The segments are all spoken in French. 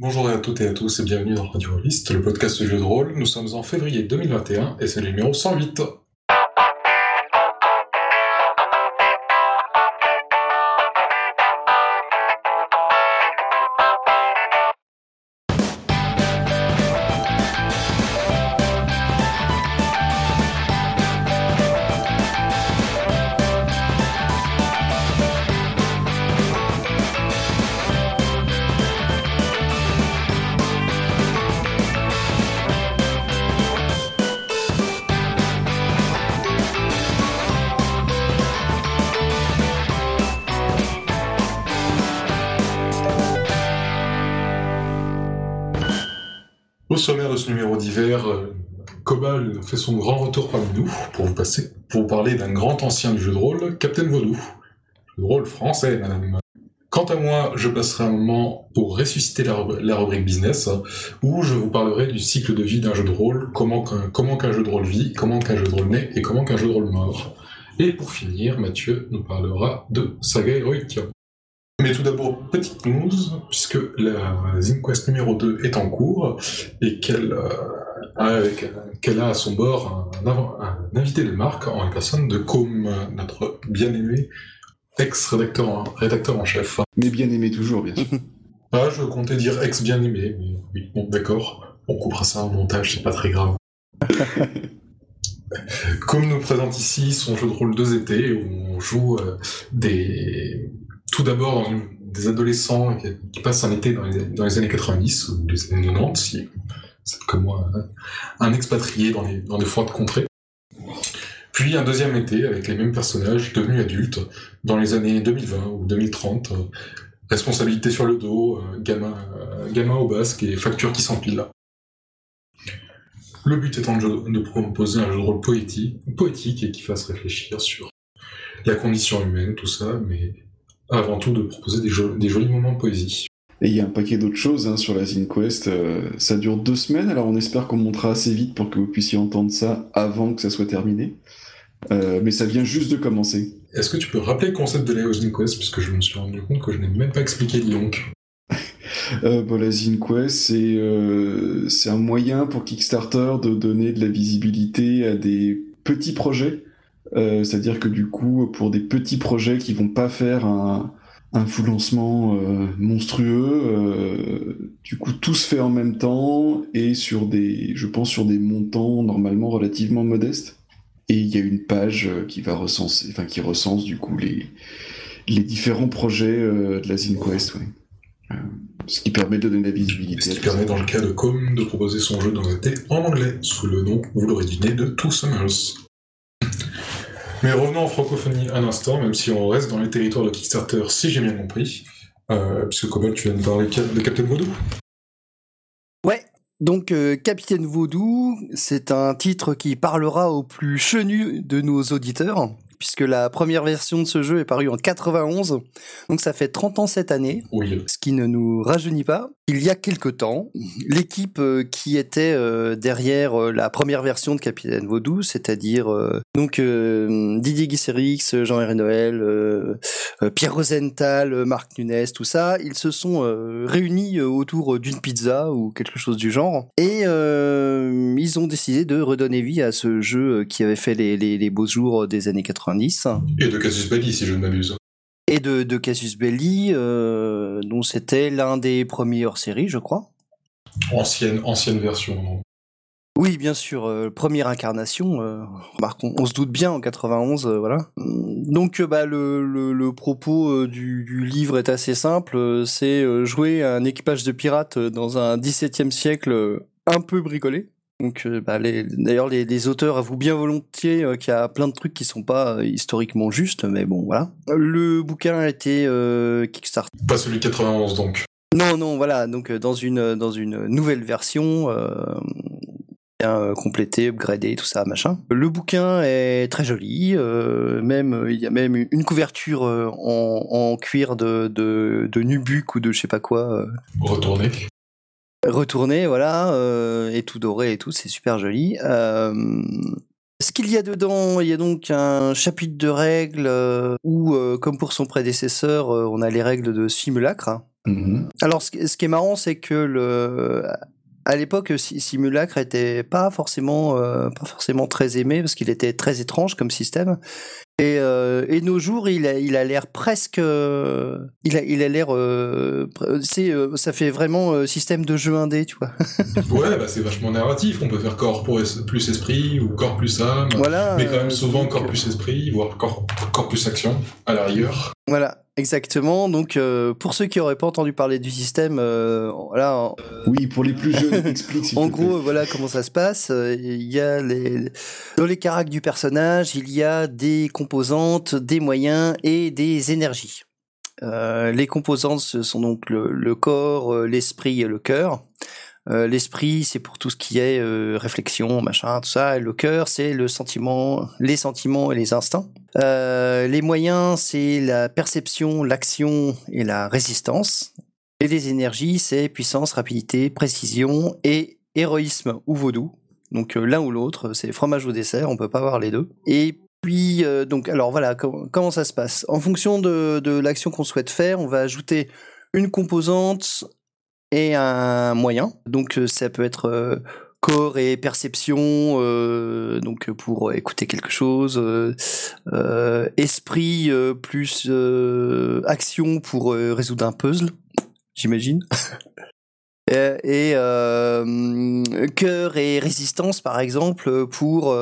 Bonjour à toutes et à tous et bienvenue dans Radio Rollist, le podcast jeu de rôle. Nous sommes en février 2021 et c'est le numéro 108. Passer, pour parler d'un grand ancien du jeu de rôle, Captain Vaudou. Jeu de rôle français, madame. Quant à moi, je passerai un moment pour ressusciter la, rubri- la rubrique business, où je vous parlerai du cycle de vie d'un jeu de rôle, comment qu'un jeu de rôle vit, comment qu'un jeu de rôle naît et comment qu'un jeu de rôle meurt. Et pour finir, Mathieu nous parlera de saga héroïque. Mais tout d'abord, petite news, puisque la ZinQuest numéro 2 est en cours et qu'elle euh, avec- qu'elle a à son bord un, invité de marque en la personne de Com, notre bien-aimé ex-rédacteur en, rédacteur en chef. Mais bien aimé toujours, bien sûr. Ah, je comptais dire ex-bien-aimé, mais oui, bon, d'accord, on coupera ça en montage, c'est pas très grave. Comme nous présente ici son jeu de rôle deux étés, où on joue euh, des... tout d'abord des adolescents qui, qui passent un été dans les, dans les années 90 ou les années 90, si c'est comme moi, un, expatrié dans les, dans les froides contrées. Puis un deuxième été avec les mêmes personnages devenus adultes dans les années 2020 ou 2030, euh, responsabilité sur le dos, euh, gamin, euh, gamin au basque et facture qui s'empile. Le but étant de, de proposer un jeu de rôle poétique, et qui fasse réfléchir sur la condition humaine, tout ça, mais avant tout de proposer des jolis moments de poésie. Et il y a un paquet d'autres choses hein, sur la ZinQuest. euh, ça dure deux semaines, alors on espère qu'on montera assez vite pour que vous puissiez entendre ça avant que ça soit terminé. Euh, mais ça vient juste de commencer. Est-ce que tu peux rappeler le concept de la Housing Quest, puisque je me suis rendu compte que je n'ai même pas expliqué, donc. Euh, bon, la ZinQuest, c'est euh, c'est un moyen pour Kickstarter de donner de la visibilité à des petits projets. Euh, C'est-à-dire que du coup, pour des petits projets qui vont pas faire un, un full lancement euh, monstrueux, euh, du coup, tout se fait en même temps et sur des, je pense, sur des montants normalement relativement modestes. Et il y a une page euh, qui va recenser, enfin qui recense du coup les les différents projets euh, de la ZinQuest, ouais. Ce qui permet de donner de la visibilité. Ce qui permet dans le cas de Com de proposer son jeu dans un thé en anglais, sous le nom, vous l'aurez deviné, de Two Summers. Mais revenons en francophonie un instant, même si on reste dans les territoires de Kickstarter, si j'ai bien compris. Euh, puisque Cobalt, tu viens de parler de Captain Voodoo. Ouais, donc euh, Capitaine Vaudou, c'est un titre qui parlera aux plus chenus de nos auditeurs, puisque la première version de ce jeu est parue en 91, donc ça fait 30 ans cette année, Oui. ce qui ne nous rajeunit pas. Il y a quelque temps, l'équipe euh, qui était euh, derrière euh, la première version de Capitaine Vaudou, c'est-à-dire donc Didier Guisserix, Jean-Henri Noël, Pierre Rosenthal, Marc Nunes, tout ça, ils se sont réunis autour d'une pizza ou quelque chose du genre, et ils ont décidé de redonner vie à ce jeu qui avait fait les, les- les beaux jours des années 90 Et de Casus Belli, si je ne m'abuse. et de, de Cassius Belli, euh, dont c'était l'un des premiers hors-série, je crois. Ancienne, ancienne version. non Oui, bien sûr, euh, première incarnation. Euh, remarque, on, on se doute bien en 91, euh, voilà. Donc, bah, le, le, le propos du, du livre est assez simple. C'est jouer un équipage de pirates dans un 17e siècle un peu bricolé. Donc, euh, bah, les- d'ailleurs, les, les auteurs avouent bien volontiers euh, qu'il y a plein de trucs qui sont pas euh, historiquement justes, mais bon, voilà. Le bouquin a été Kickstarter. Pas celui de 91, donc. Non, non, voilà. Donc dans une dans une nouvelle version, bien complétée, upgradée, tout ça, machin. Le bouquin est très joli. même il y a même une couverture en, en cuir de, de de nubuck ou de je sais pas quoi. euh, Retourné. voilà, euh, et tout doré et tout, c'est super joli. Euh, ce qu'il y a dedans, il y a donc un chapitre de règles euh, où, comme pour son prédécesseur, on a les règles de simulacre. Mhm. Alors, ce, qui- ce qui est marrant, c'est que le, à l'époque, Si- Simulacre était pas forcément, euh, pas forcément très aimé parce qu'il était très étrange comme système. Et, euh, et nos jours, il a, il a l'air presque, euh, il a, il a l'air, euh, c'est, ça fait vraiment système de jeu indé, tu vois. Ouais, bah c'est vachement narratif. On peut faire corps pour es- plus esprit ou corps plus âme. Voilà. Mais quand même souvent corps plus esprit, voire corps, corps plus action, à la rigueur. Voilà, exactement. Donc, euh, pour ceux qui n'auraient pas entendu parler du système, euh, voilà, Oui, pour les plus jeunes, explique En gros, voilà comment ça se passe. Euh, Il y a les, dans les caractères du personnage, il y a des composantes, des moyens et des énergies. Euh, les composantes, ce sont donc le, le corps, l'esprit et le cœur. Euh, l'esprit, c'est pour tout ce qui est euh, réflexion, machin, tout ça. Et le cœur, c'est le sentiment, les sentiments et les instincts. Euh, les moyens, c'est la perception, l'action et la résistance. Et les énergies, c'est puissance, rapidité, précision et héroïsme ou vaudou. Donc l'un ou l'autre, c'est fromage au dessert, on peut pas avoir les deux. Et puis, donc, alors voilà, com- comment ça se passe? En fonction de l'action qu'on souhaite faire, on va ajouter une composante et un moyen. Donc euh, ça peut être euh, corps et perception, euh, donc pour écouter quelque chose, esprit plus action pour résoudre un puzzle, j'imagine. Et, cœur et résistance, par exemple, pour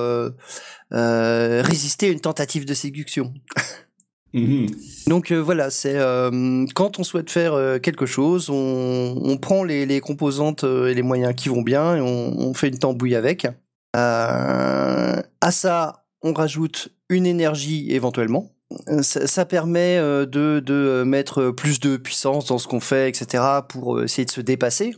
résister à une tentative de séduction. Mhm. Donc euh, voilà, c'est euh, quand on souhaite faire euh, quelque chose, on, prend les, composantes et les moyens qui vont bien et on, fait une tambouille avec. À ça, on rajoute une énergie éventuellement. Ça, permet de, mettre plus de puissance dans ce qu'on fait, etc., pour essayer de se dépasser.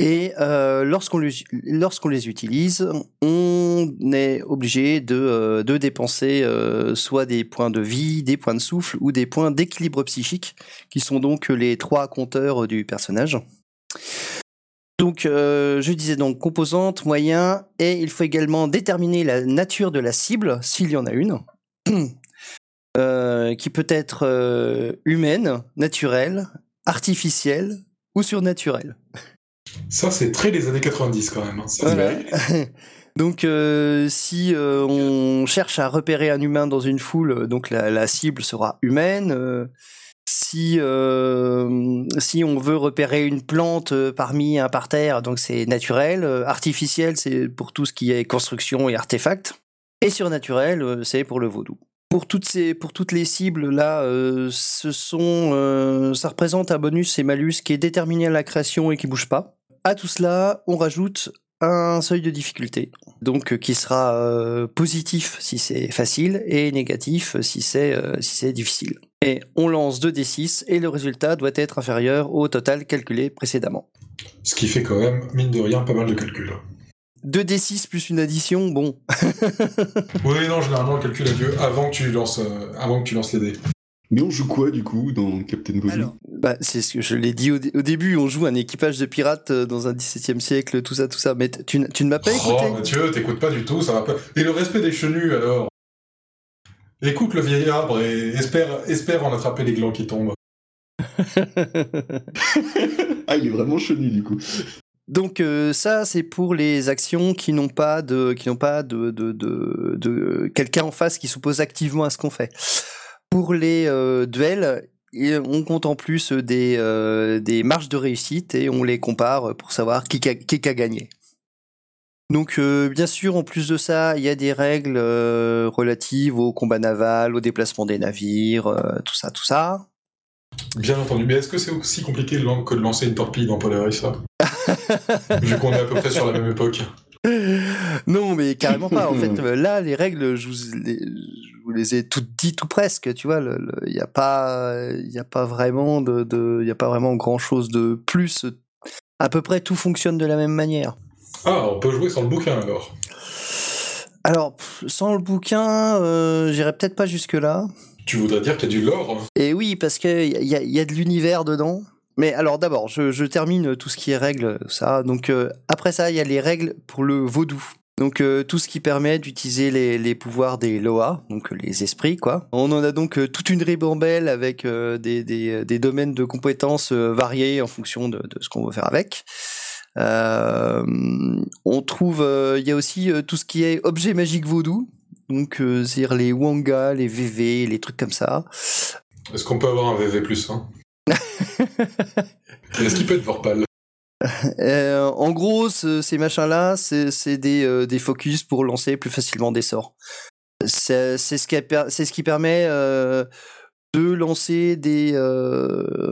Et euh, lorsqu'on les, utilise, on est obligé de, euh, dépenser euh, soit des points de vie, des points de souffle ou des points d'équilibre psychique, qui sont donc les trois compteurs du personnage. Donc, je disais donc composantes, moyens, et il faut également déterminer la nature de la cible, s'il y en a une, qui peut être humaine, naturelle, artificielle ou surnaturelle. Ça, c'est très les années 90 quand même. hein. Ça, Voilà. c'est- donc, euh, si euh, on cherche à repérer un humain dans une foule, donc la, la cible sera humaine. Euh, si euh, si on veut repérer une plante euh, parmi un parterre, donc c'est naturel. Euh, artificiel, c'est pour tout ce qui est construction et artefacts. Et surnaturel, euh, c'est pour le vaudou. Pour toutes ces, pour toutes les cibles là, euh, ce sont, euh, ça représente un bonus et malus qui est déterminé à la création et qui bouge pas. À tout cela, on rajoute un seuil de difficulté, donc euh, qui sera euh, positif si c'est facile et négatif si c'est euh, si c'est difficile. Et on lance 2d6 et le résultat doit être inférieur au total calculé précédemment. Ce qui fait quand même, mine de rien, pas mal de calculs. 2d6 plus une addition, bon, Oui, non, généralement, le calcul a lieu avant que tu lances, euh, avant que tu lances les dés. Mais on joue quoi du coup dans Captain Vodou Bah, c'est ce que je l'ai dit au, dé- au début, on joue un équipage de pirates euh, dans un 17e siècle, tout ça, tout ça. Mais tu, ne m'as pas écouté Oh, Mathieu, t'écoutes pas du tout, ça va pas. Et le respect des chenus, alors? Écoute le vieil arbre et espère, espère en attraper les glands qui tombent. Ah, il est vraiment chenu du coup. Donc euh, ça, c'est pour les actions qui n'ont pas de, qui n'ont pas de, de, de, de quelqu'un en face qui s'oppose activement à ce qu'on fait. Pour les euh, duels, et on compte en plus des, euh, des marges de réussite et on les compare pour savoir qui, a, qui a gagné. Donc euh, bien sûr, en plus de ça, il y a des règles euh, relatives au combat naval, au déplacement des navires, euh, tout ça, tout ça. Bien entendu. Mais est-ce que c'est aussi compliqué que de lancer une torpille dans Polaris, ça? Vu qu'on est à peu près sur la même époque. Non, mais carrément pas. En fait, là, les règles, je vous les, vous les ai toutes dites tout presque. Tu vois, il n'y a pas, il a pas vraiment de, il y a pas vraiment grand chose de plus. À peu près tout fonctionne de la même manière. Ah, on peut jouer sans le bouquin alors. Alors, sans le bouquin, euh, j'irai peut-être pas jusque là. Tu voudrais dire qu'il y a du lore Et oui, parce que il y a, y a de l'univers dedans. Mais alors d'abord, je, je termine tout ce qui est règles, ça. Donc euh, après ça, il y a les règles pour le vaudou. Donc euh, tout ce qui permet d'utiliser les, les, pouvoirs des Loa, donc les esprits quoi. On en a donc euh, toute une ribambelle avec euh, des, des, des, domaines de compétences variés en fonction de, de ce qu'on veut faire avec. on trouve, il y a aussi tout ce qui est objet magique vaudou, donc c'est-à-dire les Wanga, les VV, les trucs comme ça. Est-ce qu'on peut avoir un VV plus hein Est-ce qu'il peut être Vorpal? Euh, en gros, ces machins-là, c'est des, euh, des, focus pour lancer plus facilement des sorts. C'est ce, qui permet euh, de lancer des,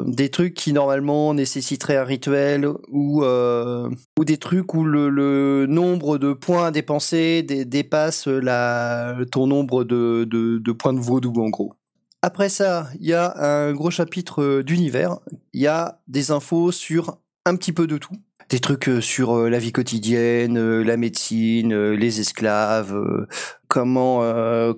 des trucs qui normalement nécessiteraient un rituel ou, ou des trucs où le, le, nombre de points à dépenser dépasse la, ton nombre de, de, de points de vaudou en gros. Après ça, il y a un gros chapitre d'univers. Il y a des infos sur un petit peu de tout. Des trucs euh, sur euh, la vie quotidienne, euh, la médecine, les esclaves, comment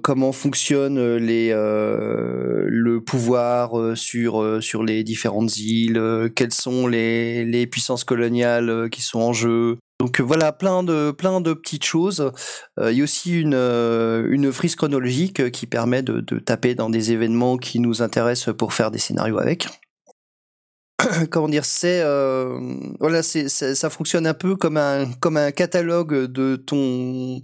comment fonctionne le pouvoir sur sur les différentes îles, quelles sont les les puissances coloniales qui sont en jeu. Donc voilà, plein de plein de petites choses. Il y a aussi une une frise chronologique qui permet de, de taper dans des événements qui nous intéressent pour faire des scénarios avec. comment dire, c'est euh, voilà, c'est ça fonctionne un peu comme un comme un catalogue de ton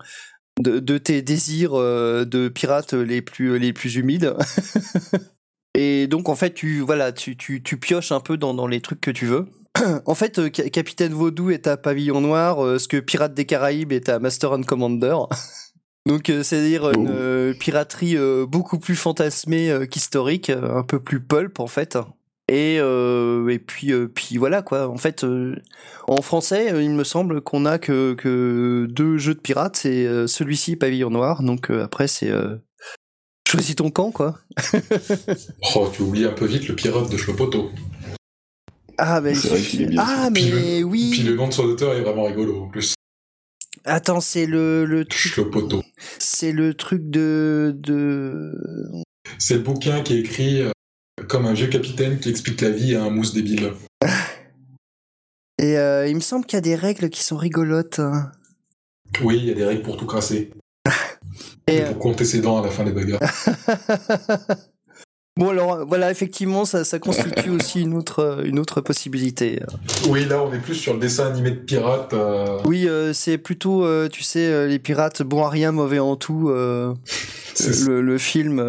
de, de tes désirs euh, de pirates les plus les plus humides. Et donc en fait tu voilà tu tu, tu pioches un peu dans, dans les trucs que tu veux. en fait, euh, Capitaine Vaudou est à Pavillon Noir, ce que Pirates des Caraïbes est à Master and Commander. Donc c'est-à-dire une oh. piraterie beaucoup plus fantasmée qu'historique, un peu plus pulp en fait. Et, euh, et puis, euh, puis voilà quoi. En fait, euh, en français, il me semble qu'on a que, que deux jeux de pirates. C'est celui-ci, Pavillon Noir. Donc après, c'est choisis ton camp quoi. oh, tu oublies un peu vite le pirate de Schlopoto. Ah, mais, ah, mais oui. Puis le nom de son auteur est vraiment rigolo en plus. Attends, c'est le, le truc. C'est le truc de. de... C'est le bouquin qui est écrit comme un vieux capitaine qui explique la vie à un mousse débile. Et euh, il me semble qu'il y a des règles qui sont rigolotes. Hein. Oui, il y a des règles pour tout crasser. Et, pour compter ses dents à la fin des bagarres. bon alors voilà, effectivement, ça, ça constitue aussi une autre, une autre possibilité. Oui, là on est plus sur le dessin animé de pirates. Euh. Oui, euh, c'est plutôt, tu sais, les pirates bon à rien, mauvais en tout. le, le, film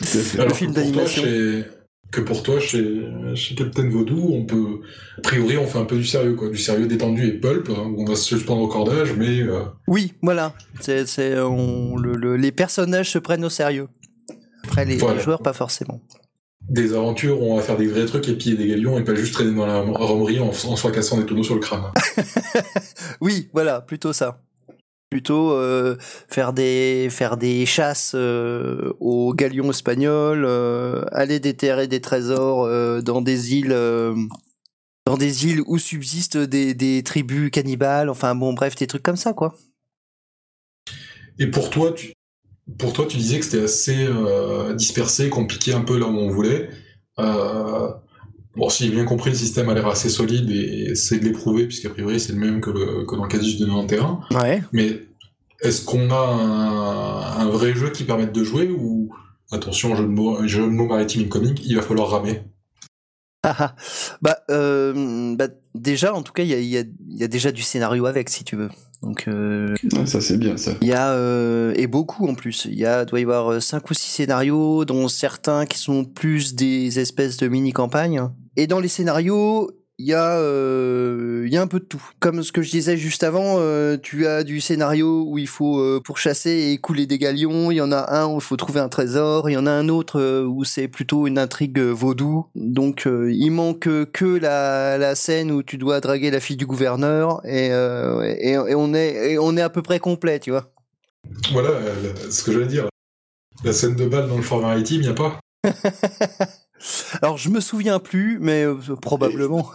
le film d'animation. Que pour toi, chez, chez Captain Vaudou, on peut, a priori, on fait un peu du sérieux, quoi, du sérieux détendu et pulp, hein, où on va se suspendre au cordage, mais. Euh, oui, voilà. C'est, le, les personnages se prennent au sérieux. Après, les, joueurs, pas forcément. Des aventures où on va faire des vrais trucs et piller des galions et pas juste traîner dans la romerie en, en se cassant des tonneaux sur le crâne. oui, voilà, plutôt ça plutôt euh, faire des faire des chasses euh, aux galions espagnols, euh, aller déterrer des trésors dans des îles dans des îles où subsistent des, des, tribus cannibales, enfin bon bref des trucs comme ça quoi. Et pour toi tu pour toi tu disais que c'était assez dispersé, compliqué un peu là où on voulait. Bon, si j'ai bien compris, le système a l'air assez solide et c'est de l'éprouver, puisqu'a priori c'est le même que, le, que dans le Casus de terrain. Ouais. Mais est-ce qu'on a un, vrai jeu qui permette de jouer ou, attention, jeu de mots, jeu de mots maritime incoming, il va falloir ramer ah, ah. bah, euh, bah, déjà, en tout cas, il y a, y, a, y a, déjà du scénario avec, si tu veux. Donc, euh, ça c'est bien ça. Il y a euh, et beaucoup en plus. Il y a doit y avoir cinq ou six scénarios, dont certains qui sont plus des espèces de mini campagnes. Et dans les scénarios, il y a euh, y a un peu de tout. Comme ce que je disais juste avant, euh, tu as du scénario où il faut euh, pourchasser et couler des galions, il y en a un où il faut trouver un trésor, il y en a un autre euh, où c'est plutôt une intrigue vaudou. Donc il manque que la, la scène où tu dois draguer la fille du gouverneur et, et, et on est et on est à peu près complet, tu vois. Voilà ce que je veux dire. La scène de balle dans le fort maritime, il y a pas Alors je me souviens plus, mais euh, probablement.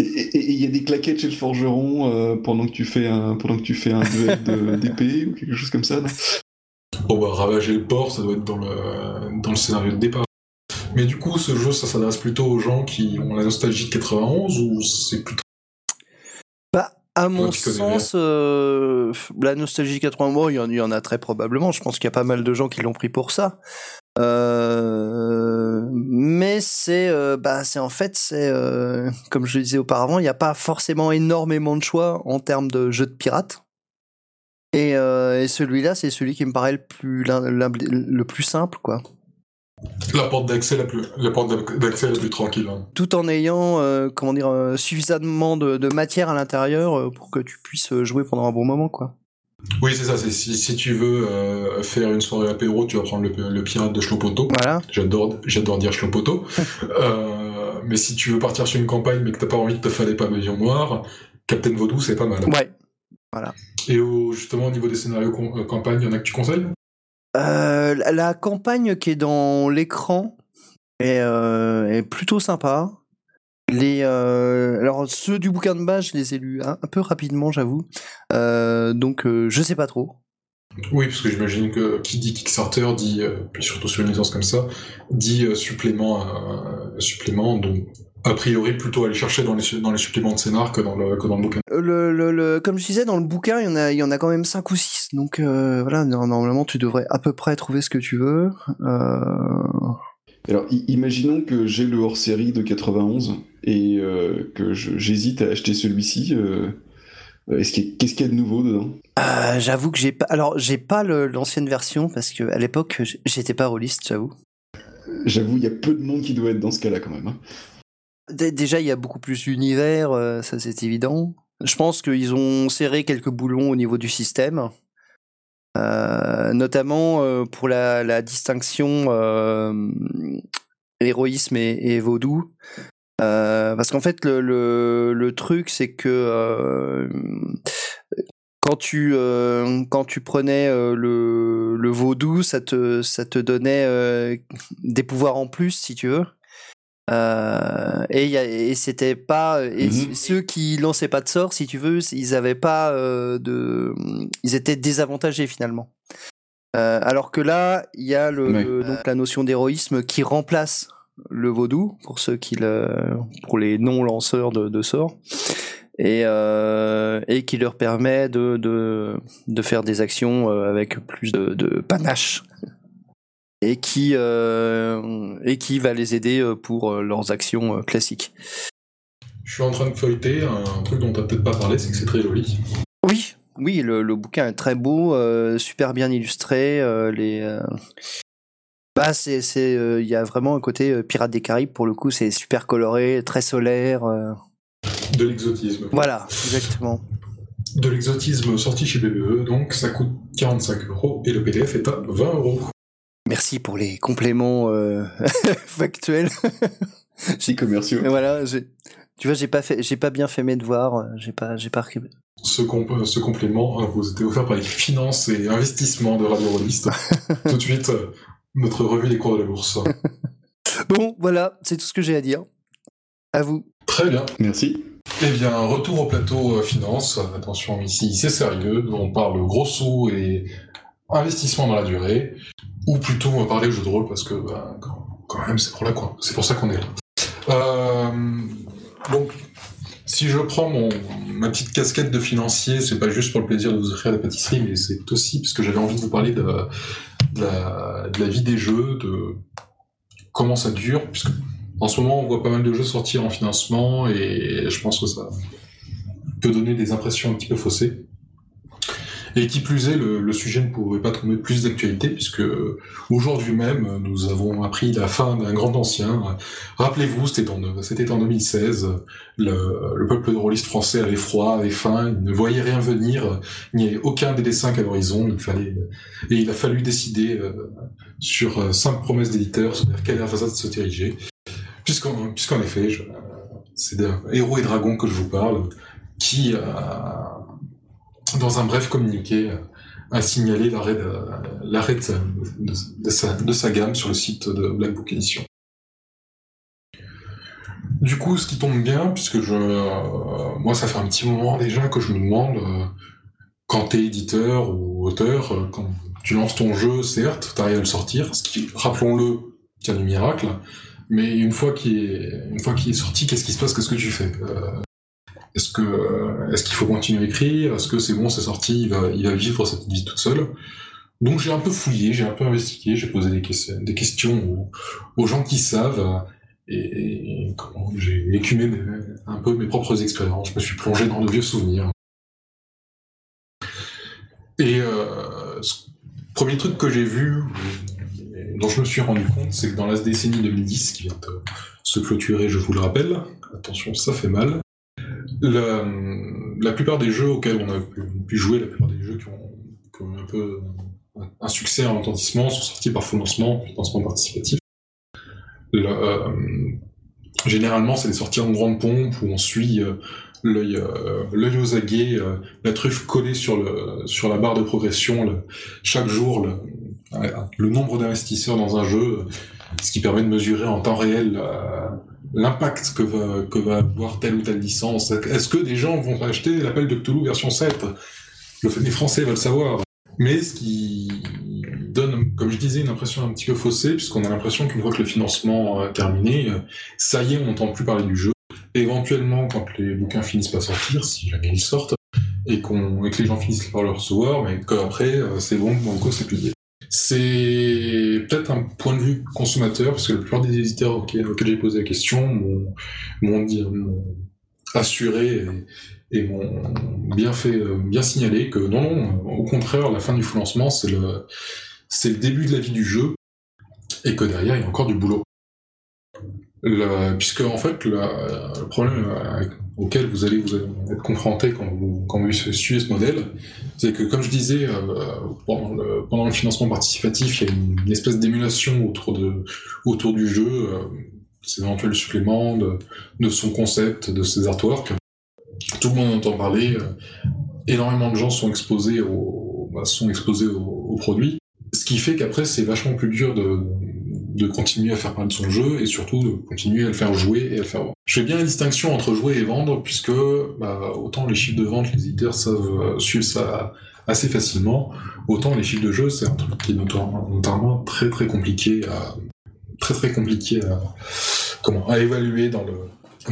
Et il y a des claquettes chez le forgeron euh, pendant que tu fais un pendant que tu fais un duel d'épée ou quelque chose comme ça. Non? Bon bah ravager le port, ça doit être dans le dans le scénario de départ. Mais du coup, ce jeu, ça s'adresse plutôt aux gens qui ont la nostalgie de 91 ou c'est plutôt À mon sens, euh, la nostalgie 80 mois, il y, en, a très probablement. Je pense qu'il y a pas mal de gens qui l'ont pris pour ça. Euh, mais c'est, euh, bah, c'est en fait, c'est comme je le disais auparavant, il n'y a pas forcément énormément de choix en termes de jeux de pirates. Et, et celui-là, c'est celui qui me paraît le plus, le plus simple, quoi. La porte d'accès la plus, la porte d'accès la plus tranquille. Hein. Tout en ayant, euh, comment dire, euh, suffisamment de, matière à l'intérieur euh, pour que tu puisses jouer pendant un bon moment, quoi. Oui, c'est ça. Si, si tu veux faire une soirée apéro, tu vas prendre le, pirate de Schlopoto. Voilà. J'adore, j'adore dire Schlopoto. mais si tu veux partir sur une campagne, mais que t'as pas envie de te faire des pavillons noirs, Captain Vaudou, c'est pas mal. Ouais. Voilà. Et justement, au niveau des scénarios campagne, il y en a que tu conseilles? Euh, la campagne qui est dans l'écran est, euh, plutôt sympa. Les, euh, alors ceux du bouquin de base, je les ai lus un, peu rapidement, j'avoue. donc je sais pas trop. Oui, parce que j'imagine que qui dit Kickstarter dit, surtout sur une licence comme ça, dit supplément, supplément, donc a priori plutôt aller chercher dans les, dans les suppléments de scénar que dans le, que dans le bouquin. Le, le, comme je disais, dans le bouquin, il y en a, il y en a quand même 5 ou 6. Donc euh, voilà, normalement, tu devrais à peu près trouver ce que tu veux. Euh... Alors, imaginons que j'ai le hors-série de 91 et euh, que j'hésite à acheter celui-ci. Euh, qu'est-ce qu'il y, a de nouveau dedans? J'avoue que j'ai pas. Alors, j'ai pas l'ancienne version parce que à l'époque, j'étais pas rôliste, j'avoue. J'avoue, il y a peu de monde qui doit être dans ce cas-là quand même. Hein. Déjà, il y a beaucoup plus d'univers, euh, ça c'est évident. Je pense qu'ils ont serré quelques boulons au niveau du système, euh, notamment euh, pour la, distinction héroïsme et, vaudou. parce qu'en fait, le, truc, c'est que quand tu quand tu prenais le, le vaudou, ça te ça te donnait des pouvoirs en plus, si tu veux. Euh, et, et c'était pas et mhm. ceux qui lançaient pas de sort si tu veux ils avaient pas euh, de ils étaient désavantagés finalement. Euh, alors que là il y a le, donc la notion d'héroïsme qui remplace le vaudou pour ceux qui le pour les non lanceurs de, de sorts et euh, et qui leur permet de de, de faire des actions euh, avec plus de, de panache et qui, euh, et qui va les aider euh, pour euh, leurs actions classiques. Je suis en train de feuilleter un truc dont tu n'as peut-être pas parlé, c'est que c'est très joli. Oui, oui, le, bouquin est très beau, super bien illustré. les, bah, c'est, c'est, il y a vraiment un côté Pirates des Caraïbes pour le coup, c'est super coloré, très solaire. De l'exotisme. Voilà, exactement. De l'exotisme sorti chez BBE, donc ça coûte 45 euros et le PDF est à 20 euros. Merci pour les compléments euh, factuels. Si commerciaux. voilà, tu vois, j'ai pas fait, j'ai pas bien fait mes devoirs, euh, j'ai pas, j'ai pas. Ce, ce complément hein, vous était offert par les finances et investissements de Radio Rolliste. tout de suite, euh, notre revue des cours de la bourse. bon, voilà, c'est tout ce que j'ai à dire. À vous. Très bien. Merci. Eh bien, retour au plateau finance. Attention, ici, c'est sérieux. On parle gros sous et investissement dans la durée. Ou plutôt, on va parler jeu de rôle parce que, bah, quand même, c'est pour, quoi. c'est pour ça qu'on est là. Euh, donc, si je prends mon, ma petite casquette de financier, c'est pas juste pour le plaisir de vous offrir la pâtisserie, mais c'est aussi parce que j'avais envie de vous parler de, la, de, la, vie des jeux, de comment ça dure, puisque en ce moment on voit pas mal de jeux sortir en financement et je pense que ça peut donner des impressions un petit peu faussées. Et qui plus est, le, sujet ne pouvait pas trouver plus d'actualité puisque aujourd'hui même, nous avons appris la fin d'un grand ancien. Rappelez-vous, c'était en, en 2016. Le, peuple de rôliste français avait froid, avait faim, il ne voyait rien venir. Il n'y avait aucun des dessins qu'à l'horizon. Il fallait, et il a fallu décider euh, sur euh, cinq promesses d'éditeurs vers quelle façade se diriger. Puisqu'en, effet, c'est d'un héros et dragons que je vous parle, qui dans un bref communiqué, a signalé l'arrêt de, sa, gamme sur le site de Black Book Edition. Du coup, ce qui tombe bien, puisque je, euh, moi, ça fait un petit moment déjà que je me demande, euh, quand tu es éditeur ou auteur, euh, quand tu lances ton jeu, certes, tu arrives à le sortir, ce qui, rappelons-le, tient du miracle, mais une fois qu'il est, une fois qu'il est sorti, qu'est-ce qui se passe, qu'est-ce que tu fais Est-ce que est-ce qu'il faut continuer à écrire? Est-ce que c'est bon, c'est sorti, il va, vivre sa petite vie toute seule? Donc j'ai un peu fouillé, j'ai un peu investigué, j'ai posé des, questions aux, gens qui savent et, comment j'ai écumé un peu mes propres expériences. Je me suis plongé dans de vieux souvenirs. Et euh, premier truc que j'ai vu, dont je me suis rendu compte, c'est que dans la décennie 2010, qui vient de se clôturer, je vous le rappelle, attention, ça fait mal, la, plupart des jeux auxquels on a pu, jouer, la plupart des jeux qui ont, un peu un succès, un retentissement, sont sortis par financement, financement participatif. Euh, généralement, c'est des sorties en grande pompe où on suit euh, l'œil euh, l'œil aux aguets, la truffe collée sur la barre de progression chaque jour le nombre d'investisseurs dans un jeu, ce qui permet de mesurer en temps réel l'impact que va, que va avoir telle ou telle licence. Est-ce que des gens vont acheter l'appel de Cthulhu version 7 Les Français veulent savoir. Mais ce qui donne, comme je disais, une impression un petit peu faussée, puisqu'on a l'impression qu'une fois que le financement est terminé, ça y est, on n'entend plus parler du jeu. éventuellement, quand les bouquins finissent par sortir, si jamais ils sortent, et, qu'on, et que les gens finissent par le recevoir, mais qu'après, euh, c'est bon, Banco, c'est publié. C'est peut-être un point de vue consommateur, parce que la plupart des éditeurs auxquels, j'ai posé la question m'ont, assuré et, m'ont bien fait, bien signalé que non, non, au contraire, la fin du financement, c'est le, c'est le début de la vie du jeu, et que derrière, il y a encore du boulot. Puisque en fait, le problème auquel vous allez vous être confronté quand vous, suivez ce modèle, c'est que, comme je disais, euh, pendant, le, le, financement participatif, il y a une, espèce d'émulation autour, de, autour du jeu, euh, ses éventuels suppléments, de, son concept, de ses artworks. Tout le monde entend parler, euh, énormément de gens sont exposés au, bah, sont exposés au, produit, ce qui fait qu'après, c'est vachement plus dur de, de continuer à faire parler de son jeu et surtout de continuer à le faire jouer et à le faire vendre. Je fais bien la distinction entre jouer et vendre puisque bah, autant les chiffres de vente, les éditeurs savent euh, suivre ça assez facilement, autant les chiffres de jeu, c'est un truc qui est notamment, très très compliqué à très très compliqué à comment à évaluer dans le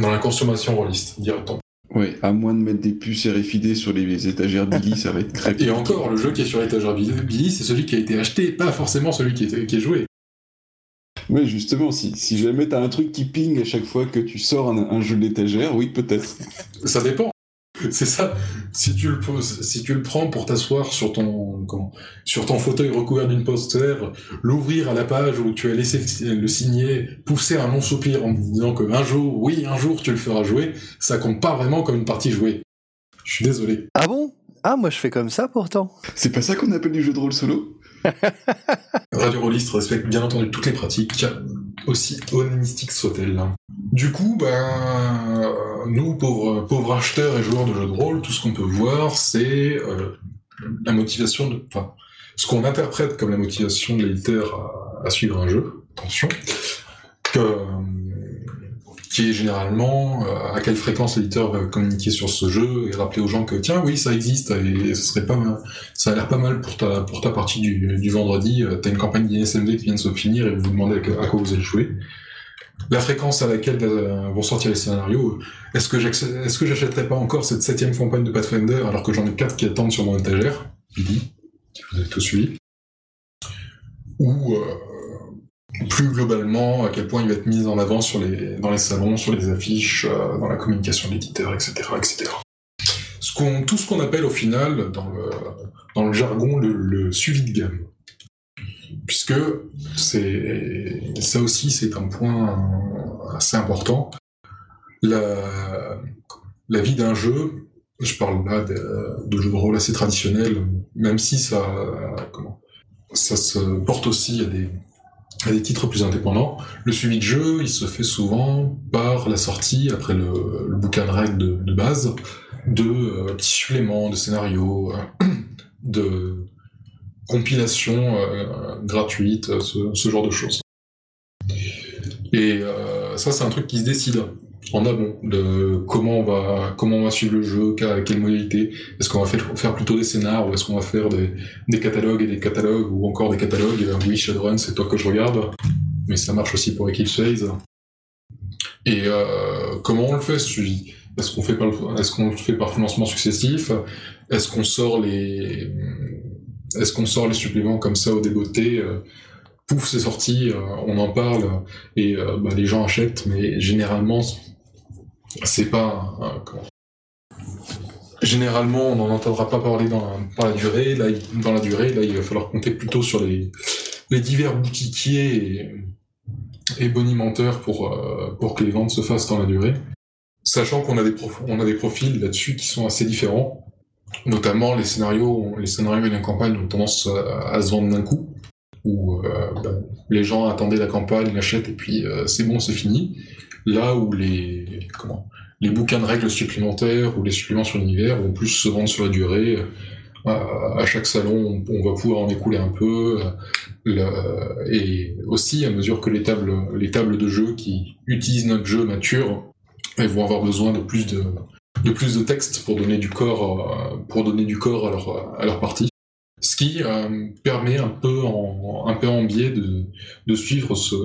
dans la consommation réaliste directement. Oui, à moins de mettre des puces RFID sur les étagères Billy, ça va être très Et encore, le jeu qui est sur l'étagère Billy, c'est celui qui a été acheté, pas forcément celui qui est, qui est joué. Oui, justement, si, si jamais t'as un truc qui ping à chaque fois que tu sors un, jeu d'étagère, oui, peut-être. Ça dépend. C'est ça. Si tu le poses, si tu le prends pour t'asseoir sur ton sur ton fauteuil recouvert d'une poster, l'ouvrir à la page où tu as laissé le signer, pousser un long soupir en disant que un jour, oui, un jour tu le feras jouer, ça compte pas vraiment comme une partie jouée. Je suis désolé. Ah bon? Ah moi je fais comme ça pourtant. C'est pas ça qu'on appelle du jeu de rôle solo? Radio Rollist respecte bien entendu toutes les pratiques, aussi onanistique soit-elle. Du coup, ben, nous, pauvres, pauvres acheteurs et joueurs de jeux de rôle, tout ce qu'on peut voir, c'est euh, la motivation de... Enfin, ce qu'on interprète comme la motivation de l'éditeur à, à, suivre un jeu, attention, que qui est généralement euh, à quelle fréquence l'éditeur va communiquer sur ce jeu et rappeler aux gens que tiens oui ça existe et ce serait pas mal, ça a l'air pas mal pour ta pour ta partie du, du vendredi. Euh, t'as une campagne d'ISMV qui vient de se finir et vous vous demandez à, quoi vous allez jouer. La fréquence à laquelle euh, vont sortir les scénarios est-ce que est-ce que j'achèterais pas encore cette septième campagne de Pathfinder alors que j'en ai quatre qui attendent sur mon étagère? Dis si vous avez tout suivi. Ou plus globalement à quel point il va être mis en avant dans les salons, sur les affiches, euh, dans la communication de l'éditeur, etc., etc. Tout ce qu'on appelle au final dans le, jargon le, suivi de gamme. Puisque ça aussi c'est un point assez important. La, vie d'un jeu, je parle là de, de jeux de rôle assez traditionnels, même si ça, ça se porte aussi à des, à des titres plus indépendants. Le suivi de jeu, il se fait souvent par la sortie, après le, bouquin de règles de, base, de euh, petits suppléments, de scénarios, euh, de compilations euh, gratuites, ce, genre de choses. Et ça, c'est un truc qui se décide en amont de comment on va comment on va suivre le jeu, quelle modalité. Est-ce qu'on va faire plutôt des scénars ou est-ce qu'on va faire des, catalogues et des catalogues ou encore des catalogues? Oui, Shadowrun, c'est toi que je regarde, mais ça marche aussi pour Eclipse Phase. Et euh, comment on le fait? Ce suivi Est-ce qu'on fait est-ce qu'on fait par financement successif? Est-ce qu'on sort les est-ce qu'on sort les suppléments comme ça au débeauté? Pouf, c'est sorti, on en parle et bah, les gens achètent, mais généralement c'est pas généralement on n'en entendra pas parler dans, la durée. Là, dans la durée, là, il va falloir compter plutôt sur les les divers boutiquiers et, bonimenteurs pour, euh, pour que les ventes se fassent dans la durée. Sachant qu'on a des, on a des profils là-dessus qui sont assez différents. Notamment les scénarios, les scénarios d'une campagne ont tendance à, se vendre d'un coup, où euh, bah, les gens attendaient la campagne, l'achètent et puis euh, c'est bon, c'est fini. Là où les comment bouquins de règles supplémentaires ou les suppléments sur l'univers vont plus se vendre sur la durée, à chaque salon, on, va pouvoir en écouler un peu. et aussi, à mesure que les tables, les tables de jeu qui utilisent notre jeu mature, vont avoir besoin de plus de, de texte pour donner du corps, pour donner du corps à leur, partie. Ce qui euh, permet un peu en, biais de, de suivre ce,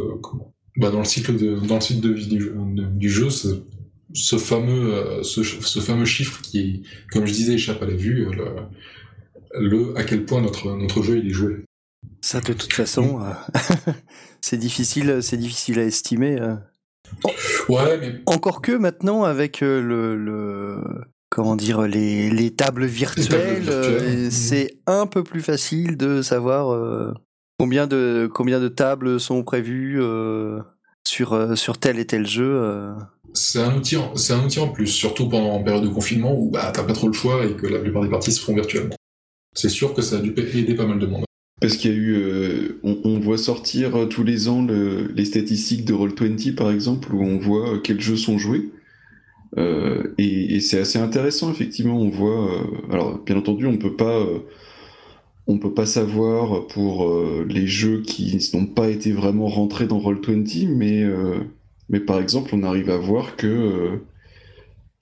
bah dans le cycle de, dans le cycle de vie du jeu, du jeu ce, fameux, euh, ce, ce, fameux chiffre qui, comme je disais, échappe à la vue, le, le à quel point notre, notre jeu il est joué. Ça, de toute façon, euh, c'est difficile, c'est difficile à estimer. Euh. Ouais, mais encore que maintenant avec euh, le, le comment dire les, les tables virtuelles, c'est un peu plus facile de savoir combien de combien de tables sont prévues sur sur tel et tel jeu. C'est un outil, c'est un outil en plus, surtout pendant en période de confinement où bah t'as pas trop le choix et que la plupart des parties se font virtuellement c'est sûr que ça a dû aider pas mal de monde. Parce qu'il y a eu, euh, on, voit sortir euh, tous les ans les statistiques de Roll20 par exemple, où on voit euh, quels jeux sont joués. et, c'est assez intéressant effectivement. On voit, alors bien entendu, on peut pas, on peut pas savoir pour les jeux qui n'ont pas été vraiment rentrés dans Roll20, mais mais par exemple, on arrive à voir que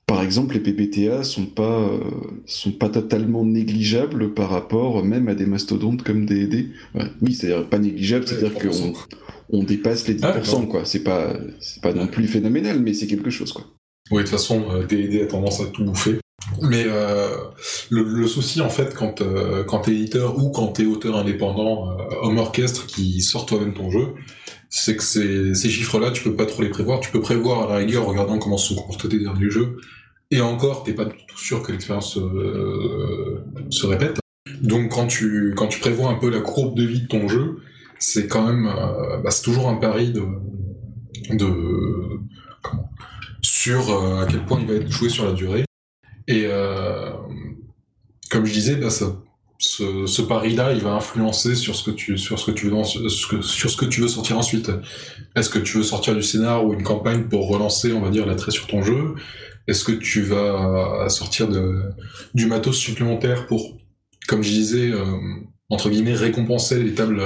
par exemple, les PBTA sont pas euh, sont pas totalement négligeables par rapport même à des mastodontes comme D&D. oui, c'est-à-dire pas négligeable, c'est-à-dire qu'on on dépasse les 10%, ah, quoi. C'est pas non plus phénoménal, mais c'est quelque chose, quoi. Oui, de toute façon, D&D euh, a tendance à tout bouffer. Mais euh, le, souci, en fait, quand, euh, quand t'es éditeur ou quand t'es auteur indépendant, homme orchestre qui sort toi-même ton jeu, c'est que ces, chiffres-là, tu peux pas trop les prévoir. Tu peux prévoir à la rigueur en regardant comment se sont comportés les du jeu, et encore, t'es pas du tout sûr que l'expérience euh, se répète. Donc quand tu quand tu prévois un peu la courbe de vie de ton jeu, c'est quand même euh, bah, c'est toujours un pari de sur euh, à quel point il va être joué sur la durée. Et comme je disais, bah, ce, pari-là, il va influencer sur ce que tu veux sur ce que tu veux sortir ensuite. Est-ce que tu veux sortir du scénar ou une campagne pour relancer, on va dire, l'attrait sur ton jeu? Est-ce que tu vas sortir du matos supplémentaire pour, comme je disais, euh, entre guillemets, récompenser les tables,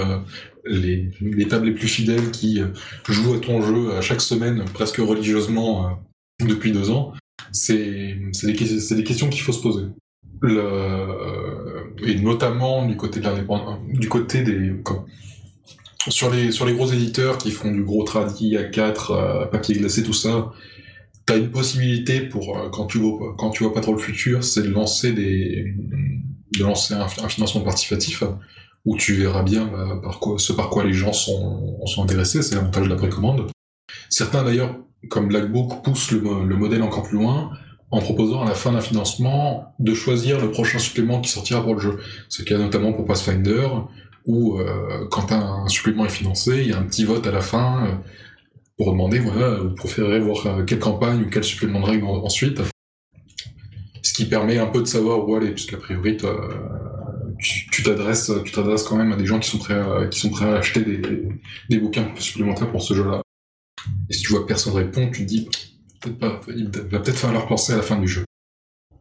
les, les, tables les plus fidèles qui jouent à ton jeu à chaque semaine, presque religieusement, euh, depuis deux ans? C'est des, des questions qu'il faut se poser. Le, et notamment du côté de du côté des, sur les, sur les gros éditeurs qui font du gros tradi à 4, euh, papier glacé, tout ça, T'as une possibilité pour euh, quand tu vois quand tu vois pas trop le futur, c'est de lancer des de lancer un, financement participatif où tu verras bien bah, par quoi ce par quoi les gens sont sont intéressés. C'est l'avantage de la précommande. Certains d'ailleurs, comme Blackbook, poussent le, le modèle encore plus loin en proposant à la fin d'un financement de choisir le prochain supplément qui sortira pour le jeu. C'est le cas notamment pour Pathfinder, où euh, quand un supplément est financé, il y a un petit vote à la fin, euh, pour demander, voilà, vous préférez voir euh, quelle campagne ou quel supplément de règles ensuite. Ce qui permet un peu de savoir où aller, puisqu'a priori, tu t'adresses tu t'adresses quand même à des gens qui sont prêts à, acheter des, des bouquins supplémentaires pour ce jeu-là. Et si tu vois que personne répond, tu te dis, peut-être pas, il va peut-être falloir penser à la fin du jeu.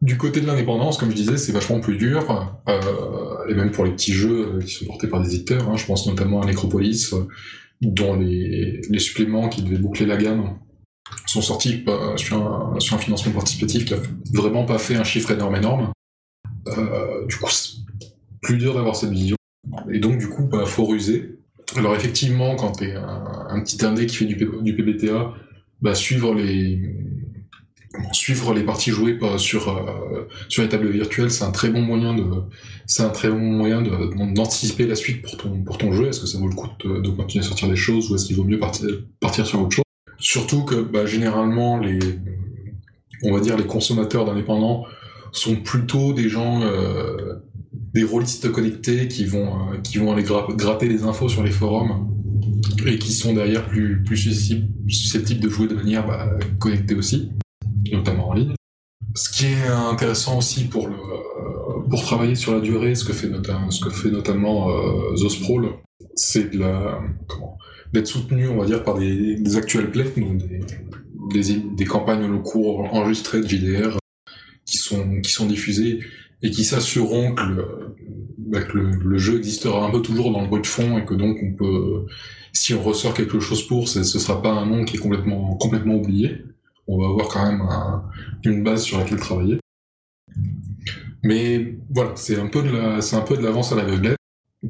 Du côté de l'indépendance, comme je disais, c'est vachement plus dur, euh, et même pour les petits jeux qui sont portés par des éditeurs, hein, je pense notamment à Necropolis, dont les, suppléments qui devaient boucler la gamme sont sortis euh, sur, un, financement participatif qui a vraiment pas fait un chiffre énorme énorme. Euh, du coup, c'est plus dur d'avoir cette vision. Et donc, du coup, bah, faut ruser. Alors, effectivement, quand t'es un, un petit indé qui fait du, du PBTA, bah, suivre les, suivre les parties jouées sur euh, sur les tables virtuelles, c'est un très bon moyen de c'est un très bon moyen d'anticiper la suite pour ton pour ton jeu. Est-ce que ça vaut le coup de, continuer à sortir des choses ou est-ce qu'il vaut mieux partir partir sur autre chose? Surtout que bah, généralement les on va dire les consommateurs d'indépendants sont plutôt des gens euh, des rôlistes connectés qui vont euh, qui vont aller gratter les infos sur les forums et qui sont derrière plus plus susceptibles de jouer de manière bah, connectée aussi notamment en ligne. Ce qui est intéressant aussi pour, le, pour travailler sur la durée, ce que fait, notamment, ce que fait notamment euh, The Sprawl, c'est d'être soutenu, on va dire, par des, des actual plays, des, des, des campagnes au cours enregistrées de JDR qui sont, qui sont diffusées et qui s'assureront que, le, bah, jeu existera un peu toujours dans le bruit de fond et que donc on peut, si on ressort quelque chose pour, ce sera pas un nom qui est complètement, complètement oublié on va avoir quand même une base sur laquelle travailler. Mais voilà, c'est un peu de la, c'est un peu de l'avance à l'aveuglette,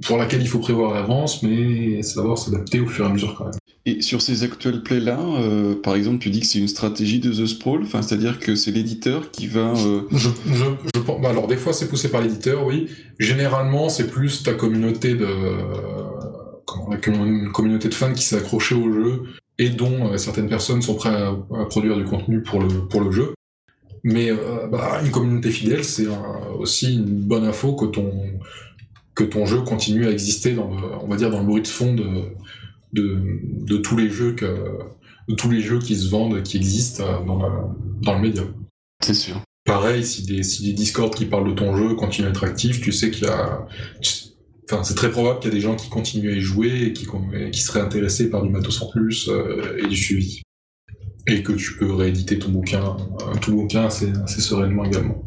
pour laquelle il faut prévoir l'avance, mais savoir s'adapter au fur et à mesure quand même. Et sur ces actuels plays-là, euh, par exemple, tu dis que c'est une stratégie de The Sprawl, c'est-à-dire que c'est l'éditeur qui va... Euh, je, je, bah, alors des fois c'est poussé par l'éditeur, oui. Généralement c'est plus ta communauté de... Comment, une communauté de fans qui s'est accrochée au jeu et dont euh, certaines personnes sont prêtes à, produire du contenu pour le, pour le jeu. Mais bah, une communauté fidèle, c'est aussi une bonne info que ton, que ton jeu continue à exister dans on va dire dans le bruit de fond de, de, de tous les jeux que, de tous les jeux qui se vendent, qui existent euh, dans, dans le média. C'est sûr. Pareil, si des, si des Discord qui parlent de ton jeu continuent à être actifs, tu sais qu'il y a, Enfin, c'est très probable qu'il y a des gens qui continuent à y jouer et qui, qui seraient intéressés par du matos en plus euh, et du suivi. Et que tu peux rééditer ton bouquin, euh, tout bouquin assez, sereinement également.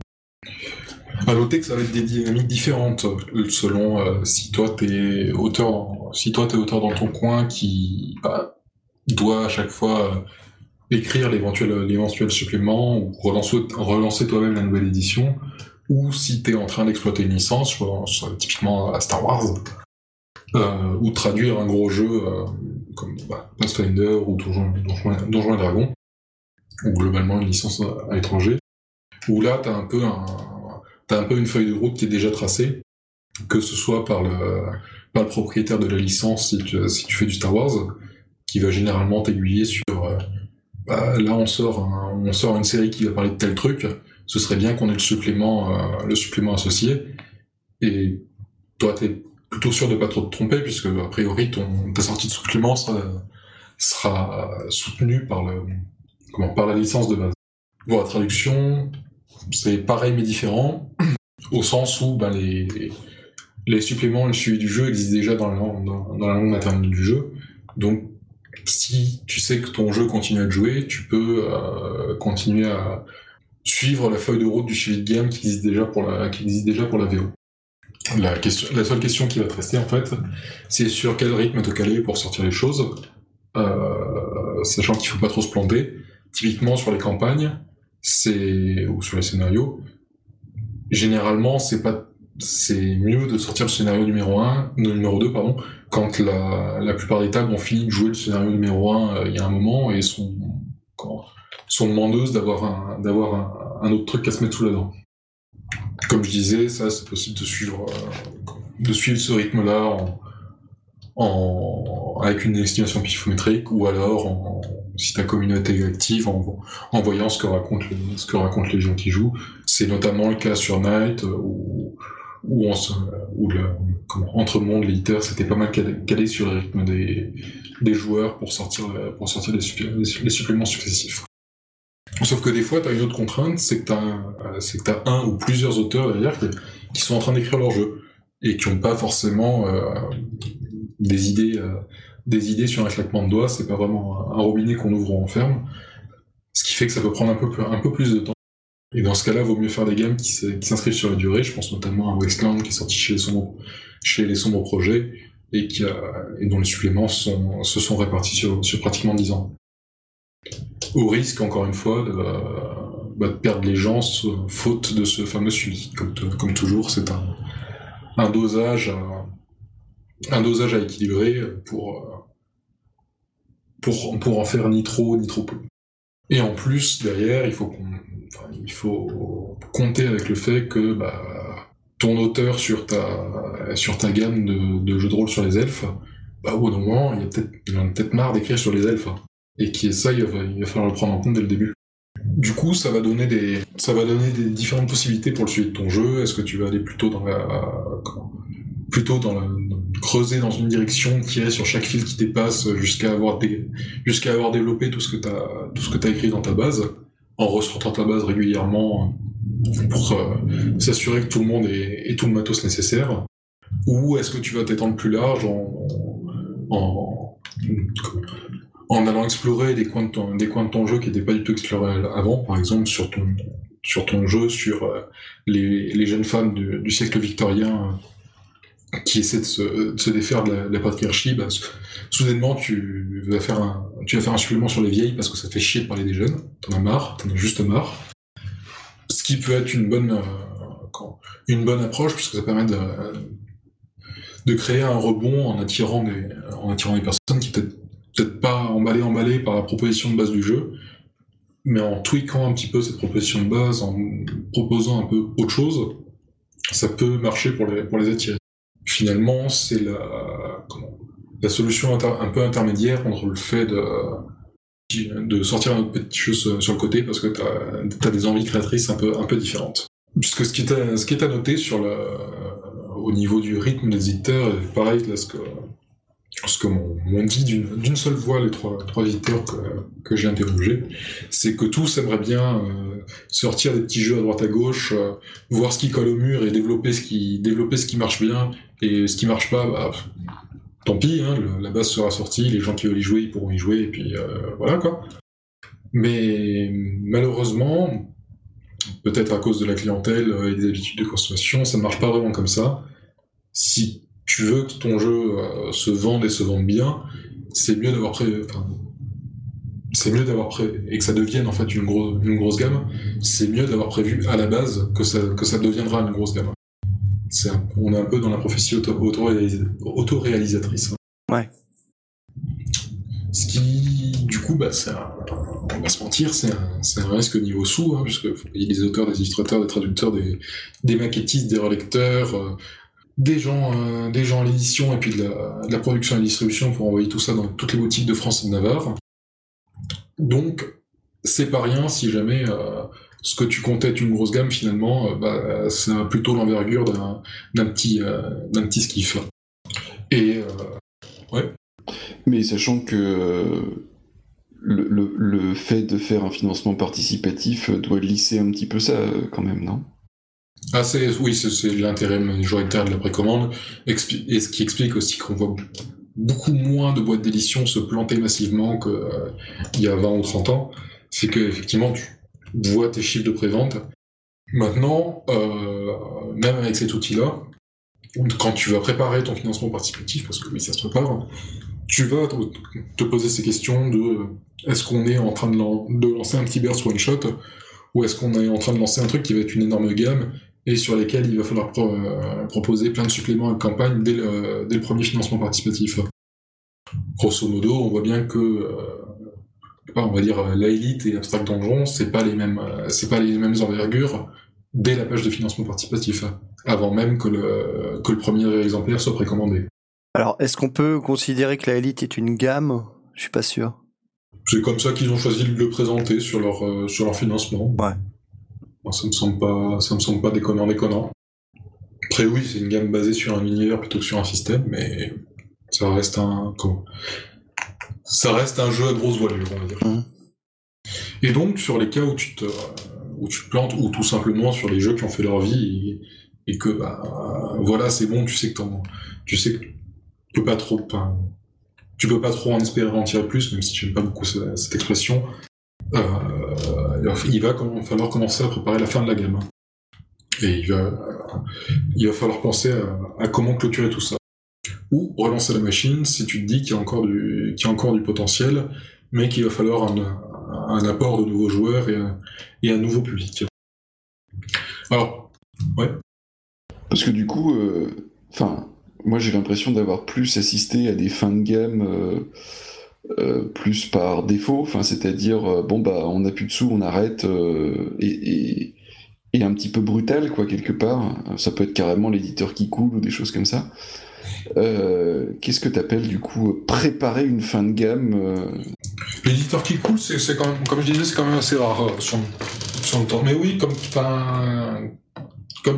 À noter que ça va être des dynamiques différentes selon euh, si toi t'es auteur, dans, si toi t'es auteur dans ton coin qui bah, doit à chaque fois écrire l'éventuel supplément ou relancer, relancer toi-même la nouvelle édition ou si tu es en train d'exploiter une licence, typiquement à Star Wars, euh, ou traduire un gros jeu euh, comme bah, Pathfinder ou Donjon, Donjon, et Dragon, ou globalement une licence à l'étranger, où là tu as un peu un, as un peu une feuille de route qui est déjà tracée, que ce soit par le, par le propriétaire de la licence si tu, si tu fais du Star Wars, qui va généralement t'aiguiller sur euh, bah, là on sort, on sort une série qui va parler de tel truc, ce serait bien qu'on ait le supplément, euh, le supplément associé. Et toi, tu es plutôt sûr de pas trop te tromper, puisque a priori, ton, ta sortie de supplément sera, sera soutenue par, le, comment, par la licence de base. Pour la traduction, c'est pareil mais différent, au sens où ben, les, les suppléments le suivi du jeu existent déjà dans la, langue maternelle du jeu. Donc, si tu sais que ton jeu continue à jouer, tu peux euh, continuer à, suivre la feuille de route du suivi de gamme qui existe déjà pour la, qui existe déjà pour la VO. La seule question qui va te rester, en fait, c'est sur quel rythme te caler pour sortir les choses, euh, sachant qu'il faut pas trop se planter. Typiquement, sur les campagnes, c'est, ou sur les scénarios, généralement, c'est pas, c'est mieux de sortir le scénario numéro 1, numéro 2, pardon, quand la, la plupart des tables ont fini de jouer le scénario numéro 1 euh, il y a un moment et sont, sont demandeuses d'avoir un, d'avoir un, autre truc à se mettre sous la dent. Comme je disais, ça, c'est possible de suivre, euh, de suivre ce rythme-là en, avec une estimation pifométrique ou alors en, si ta communauté est active en, voyant ce que racontent les, ce que racontent les gens qui jouent. C'est notamment le cas sur Night euh, où, entre monde, l'éditeur c'était pas mal calé, sur le rythme des, joueurs pour sortir, pour sortir les, suppléments successifs. Sauf que des fois, tu as une autre contrainte, c'est que tu as, as, un ou plusieurs auteurs qui, sont en train d'écrire leur jeu et qui n'ont pas forcément euh, des idées euh, des idées sur un claquement de doigts. C'est pas vraiment un robinet qu'on ouvre ou on ferme. Ce qui fait que ça peut prendre un peu, plus de temps. Et dans ce cas-là, vaut mieux faire des gammes qui s'inscrivent sur la durée. Je pense notamment à Westland qui est sorti chez les sombres, projets et, dont les suppléments se sont répartis sur, pratiquement 10 ans au risque, encore une fois, de, bah, perdre les gens faute de ce fameux suivi. Comme, toujours, c'est un dosage à équilibrer pour, pour, pour en faire ni trop ni trop peu. Et en plus, derrière, il faut, il faut compter avec le fait que bah, ton auteur sur ta, sur ta gamme de, jeux de rôle sur les elfes, bah, au bout d'un moment, il, a peut-être, il en a peut-être marre d'écrire sur les elfes. hein. Et qui est ça, il va, falloir le prendre en compte dès le début. Du coup, ça va donner des, ça va donner des différentes possibilités pour le suivi de ton jeu. Est-ce que tu vas aller plutôt dans la, plutôt dans la, creuser dans une direction, tirer sur chaque fil qui dépasse jusqu'à avoir avoir développé tout ce que ce que t'as écrit dans ta base, en ressortant ta base régulièrement euh, pour euh, s'assurer que tout le monde ait, tout le matos nécessaire. Ou est-ce que tu vas t'étendre plus large en, en, allant explorer des coins de ton, des coins de ton jeu qui n'étaient pas du tout explorés avant, par exemple sur ton, sur ton jeu, sur euh, les, les jeunes femmes du, siècle victorien euh, qui essaient de se, de se défaire de la, patriarchie, bah, sou- soudainement tu vas, faire un, tu vas faire un supplément sur les vieilles parce que ça fait chier de parler des jeunes, t'en as marre, t'en as juste marre. Ce qui peut être une bonne, euh, une bonne approche puisque ça permet de, de créer un rebond en attirant des, en attirant des personnes qui peut-être peut-être pas emballées emballées par la proposition de base du jeu, mais en tweakant un petit peu cette proposition de base, en proposant un peu autre chose, ça peut marcher pour les, pour les attirer. Finalement, c'est la, solution un peu intermédiaire entre le fait de, de sortir un petit jeu sur le côté parce que tu as, des envies créatrices un peu, un peu différentes. Puisque ce qui est à, noter sur le, au niveau du rythme des éditeurs, est pareil, là, ce que, ce que m'ont dit d'une seule voix les trois, trois éditeurs que, que j'ai interrogés, c'est que tous aimeraient bien euh, sortir des petits jeux à droite à gauche, euh, voir ce qui colle au mur et développer ce qui, développer ce qui marche bien, et ce qui marche pas, bah, tant pis, hein, la base sera sortie, les gens qui veulent y jouer, ils pourront y jouer, et puis euh, voilà quoi. Mais malheureusement, peut-être à cause de la clientèle euh, et des habitudes de consommation, ça ne marche pas vraiment comme ça. Si tu veux que ton jeu euh, se vende et se vende bien, c'est mieux d'avoir pré... enfin, c'est mieux d'avoir pré... et que ça devienne en fait une, une grosse gamme. C'est mieux d'avoir prévu à la base que ça que ça deviendra une grosse gamme. Un- on est un peu dans la prophétie auto- autoréalisa- autoréalisatrice. Ouais. Ce qui, du coup, bah, un- on va se mentir, c'est un, risque niveau sous, hein, puisque faut payer des auteurs, des illustrateurs, des traducteurs, des, des maquettistes, des relecteurs, euh, des gens, euh, des gens à l'édition et puis de la, de la production et la distribution pour envoyer tout ça dans toutes les boutiques de France et de Navarre. Donc, c'est pas rien si jamais euh, ce que tu comptais être une grosse gamme, finalement, euh, bah, c'est plutôt l'envergure d'un petit, euh, d'un petit skiff. Et euh, Mais sachant que le, le- le fait de faire un financement participatif doit lisser un petit peu ça quand même, non? Ah, oui, c'est, l'intérêt majoritaire de la précommande, et ce qui explique aussi qu'on voit beaucoup moins de boîtes d'édition se planter massivement qu'il y a 20 ou 30 ans. C'est que, effectivement, tu vois tes chiffres de prévente. Maintenant, euh, même avec cet outil-là, quand tu vas préparer ton financement participatif, parce que oui, ça se prépare, tu vas te, poser ces questions de euh, est-ce qu'on est en train de, lan- de lancer un petit burst one-shot ou est-ce qu'on est en train de lancer un truc qui va être une énorme gamme et sur lesquels il va falloir euh, proposer plein de suppléments à la campagne dès le, premier financement participatif. Grosso modo, on voit bien que, on va dire euh, la Elite et Abstract Donjon, c'est pas les mêmes, euh, c'est pas les mêmes envergures dès la page de financement participatif, avant même que le, que le premier exemplaire soit précommandé. Alors, est-ce qu'on peut considérer que la Elite est une gamme? Je suis pas sûr. C'est comme ça qu'ils ont choisi de le présenter sur leur, euh, sur leur financement. Ouais. Ça me semble pas, ça me semble pas déconnant, déconnant. Après, oui, c'est une gamme basée sur un univers plutôt que sur un système, mais ça reste un, comment? Ça reste un jeu à grosse voilure, on va dire. Mhm. Et donc, sur les cas où tu te, où tu te plantes, ou tout simplement sur les jeux qui ont fait leur vie, et, et que, bah, voilà, c'est bon, tu sais que t'en, tu sais que tu peux pas trop, tu peux pas trop en espérer en tirer plus, même si j'aime pas beaucoup ce- cette expression. Euh, il va falloir commencer à préparer la fin de la gamme. Et il va, il va falloir penser à, à comment clôturer tout ça. Ou relancer la machine si tu te dis qu'il y a encore du, y a encore du potentiel, mais qu'il va falloir un, apport de nouveaux joueurs et un, nouveau public. Alors, Parce que du coup, euh, enfin, moi j'ai l'impression d'avoir plus assisté à des fins de gamme euh, plus par défaut, c'est-à-dire, bon, bah, on n'a plus de sous, on arrête, et, et, un petit peu brutal, quoi, quelque part. Ça peut être carrément l'éditeur qui coule ou des choses comme ça. Qu'est-ce que tu appelles, du coup, préparer une fin de gamme L'éditeur qui coule, c'est quand même, comme je disais, c'est quand même assez rare sur, sur, le temps. Mais oui, comme,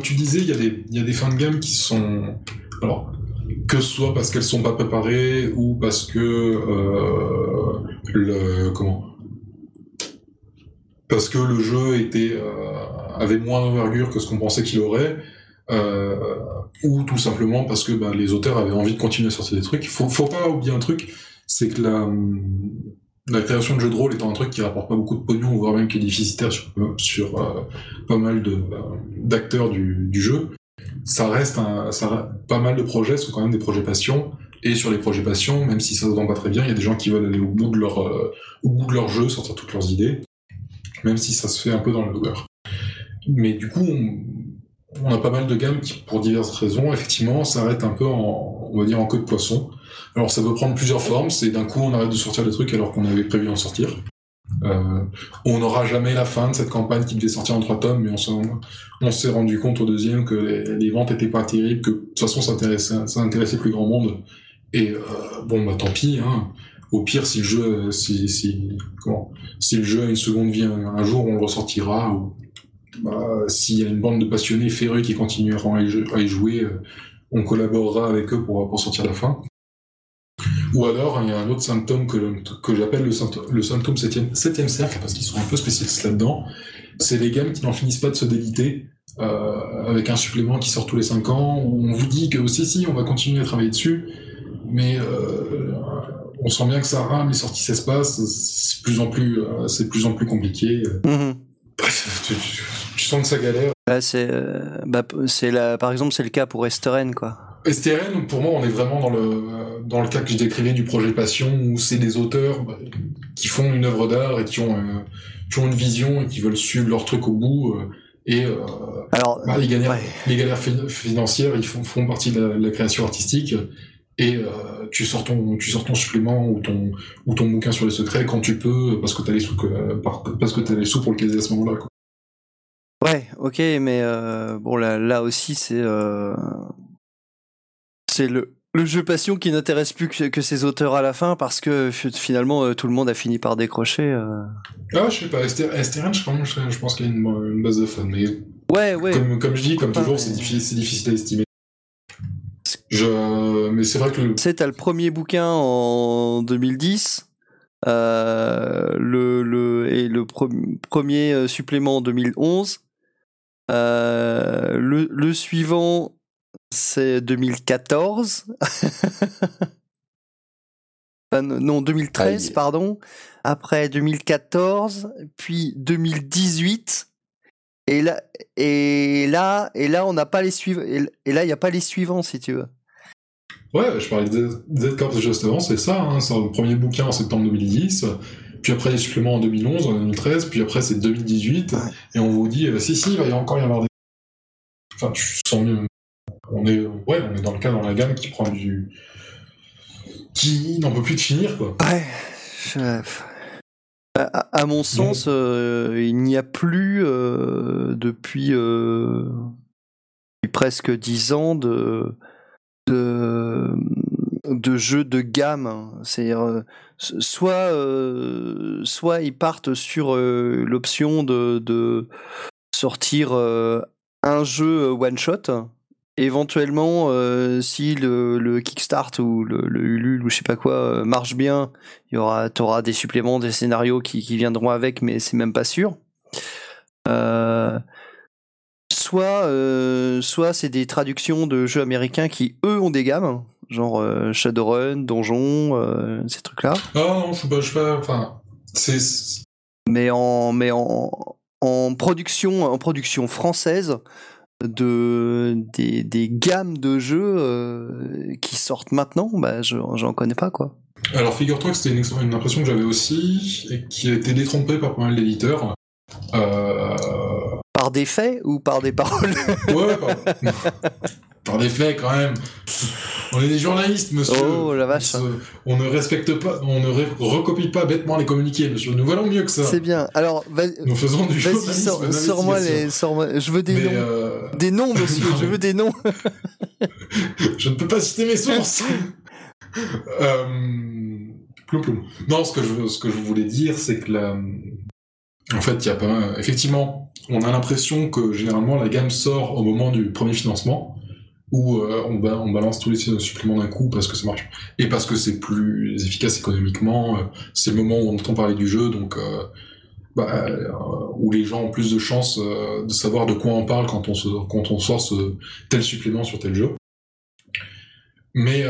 tu disais, il y, a des, fins de gamme qui sont. Alors, que ce soit parce qu'elles sont pas préparées ou parce que euh, le comment? Parce que le jeu était euh, avait moins d'envergure que ce qu'on pensait qu'il aurait euh, ou tout simplement parce que bah, les auteurs avaient envie de continuer à sortir des trucs. Faut, faut pas oublier un truc, c'est que la, la création de jeux de rôle étant un truc qui rapporte pas beaucoup de pognon, voire même qui est déficitaire sur, sur pas mal de d'acteurs du, jeu, ça reste un, ça, pas mal de projets sont quand même des projets passion. Et sur les projets passion, même si ça se vend pas très bien, il y a des gens qui veulent aller au bout de leur, euh, au bout de leur jeu, sortir toutes leurs idées, même si ça se fait un peu dans le douleur. Mais du coup, on, a pas mal de gammes qui, pour diverses raisons, effectivement, s'arrêtent un peu en, on va dire, en queue de poisson. Alors ça peut prendre plusieurs formes, c'est d'un coup on arrête de sortir des trucs alors qu'on avait prévu d'en sortir. Euh, on n'aura jamais la fin de cette campagne qui devait sortir en trois tomes, mais on s'est rendu compte au deuxième que les, ventes étaient pas terribles, que de toute façon ça intéressait, plus grand monde. Et euh, bon bah tant pis. Hein. Au pire, si le jeu, si, si, comment, si le jeu a une seconde vie un, jour, on le ressortira. Bah, s'il y a une bande de passionnés férus qui continueront à y, jouer, euh, on collaborera avec eux pour, pour sortir la fin. Ou alors, il y a un autre symptôme que, que j'appelle le, symptôme, le symptôme septième, septième cercle, parce qu'ils sont un peu spécialistes là-dedans. C'est les gammes qui n'en finissent pas de se déliter, euh, avec un supplément qui sort tous les 5 ans, où on vous dit que si, si, on va continuer à travailler dessus, mais euh, on sent bien que ça rame, les sorties s'espacent, c'est plus en plus, euh, c'est plus en plus compliqué. Mm-hmm. Bref, sens que ça galère? Bah, c'est, euh, bah, c'est la, par exemple, c'est le cas pour Esteren, quoi. STRN, pour moi, on est vraiment dans le, dans le cas que je décrivais du projet Passion, où c'est des auteurs bah, qui font une œuvre d'art et qui ont, euh, qui ont une vision et qui veulent suivre leur truc au bout. Euh, et euh, Alors, bah, les, galères, les galères financières, ils font, font partie de la, création artistique. Et tu sors ton tu sors ton supplément ou ton ou ton bouquin sur les secrets quand tu peux parce que t'as les sous parce que t'as les sous pour le caser à ce moment-là. Ouais, ok, mais bon là là aussi c'est c'est le, jeu passion qui n'intéresse plus que, ses auteurs à la fin parce que finalement euh, tout le monde a fini par décrocher. Euh. Ah, je sais pas, STRN, je, je pense qu'il y a une, base de mais. Ouais, ouais. Comme, je dis, comme toujours, c'est difficile, difficile à estimer. Je... Mais c'est vrai que. Tu sais, t'as le premier bouquin en 2010. Euh, le, le, et le premier supplément en 2011. Le, le suivant c'est 2014. non, 2013, pardon. Après 2014, puis 2018. Et là, et là, et là, on n'a pas les suivants. Et là, il n'y a pas les suivants, si tu veux. Ouais, je parlais de Z-Corps justement, c'est ça. Hein, c'est le premier bouquin en septembre 2010. Puis après, les suppléments en 2011, en 2013. Puis après, c'est 2018. Et on vous dit, euh, si, si, il va y encore y avoir des. Enfin, tu sens mieux on est, ouais, on est dans le cas dans la gamme qui prend du. qui n'en peut plus de finir, quoi. Ouais. À, mon sens, euh, il n'y a plus euh, depuis, euh, presque dix ans de, de, de jeux de gamme. C'est soit, soit ils partent sur l'option de, de sortir un jeu one shot éventuellement, euh, si le, le, Kickstart ou le, le, Ulule ou je sais pas quoi euh, marche bien, il y aura, t'auras des suppléments, des scénarios qui, qui viendront avec, mais c'est même pas sûr. Euh, soit, euh, soit c'est des traductions de jeux américains qui eux ont des gammes, genre euh, Shadowrun, Donjon, ces trucs-là. Ah non, je suis pas, je sais pas, enfin, c'est. Mais en, mais en, en production, en production française de des, des, gammes de jeux euh, qui sortent maintenant, bah, j'en connais pas quoi. Alors figure-toi que c'était une, impression que j'avais aussi et qui a été détrompée par pas mal d'éditeurs. Euh... Par des faits ou par des paroles? Ouais, par... par des faits quand même. On est des journalistes, monsieur. Oh la vache. On, ne respecte pas, on ne recopie pas bêtement les communiqués, monsieur. Nous valons mieux que ça. C'est bien. Alors, Nous faisons du journalisme sors- sors-moi les. sors-moi- Je veux des noms. euh, Des noms, monsieur. je veux des noms. je ne peux pas citer mes sources. euh... Ploum ploum. Non, ce que je, ce que je voulais dire, c'est que la... En fait, il y a pas mal... Effectivement, on a l'impression que généralement la gamme sort au moment du premier financement, où euh, on, ba- on balance tous les suppléments d'un coup parce que ça marche. Et parce que c'est plus efficace économiquement, euh, c'est le moment où on entend parler du jeu, donc... euh, bah, où les gens ont plus de chances de savoir de quoi on parle quand on, sort ce, tel supplément sur tel jeu. Mais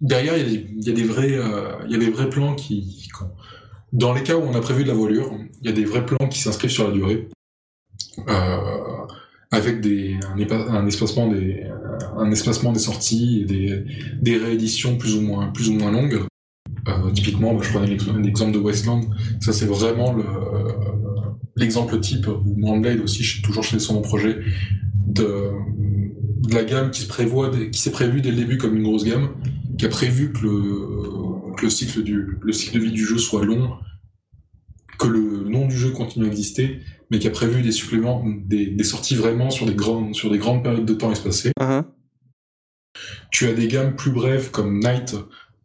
derrière, il y, a des- vrais, y a des vrais plans qui, dans les cas où on a prévu de la voilure, il y a des vrais plans qui s'inscrivent sur la durée, avec des, un, espacement des, un espacement des sorties et des, des rééditions plus ou moins, plus ou moins longues. Euh, typiquement, moi, je prenais l'ex- l'exemple de Westland. Ça, c'est vraiment le, l'exemple type, ou Moonblade aussi, je suis toujours chez son projet, de, de la gamme qui se prévoit, qui s'est prévue dès le début comme une grosse gamme, qui a prévu que le, que le cycle du, le cycle de vie du jeu soit long, que le nom du jeu continue à exister, mais qui a prévu des suppléments, des, des sorties vraiment sur des grandes, sur des grandes périodes de temps espacées. Uhum. Tu as des gammes plus brèves comme Night,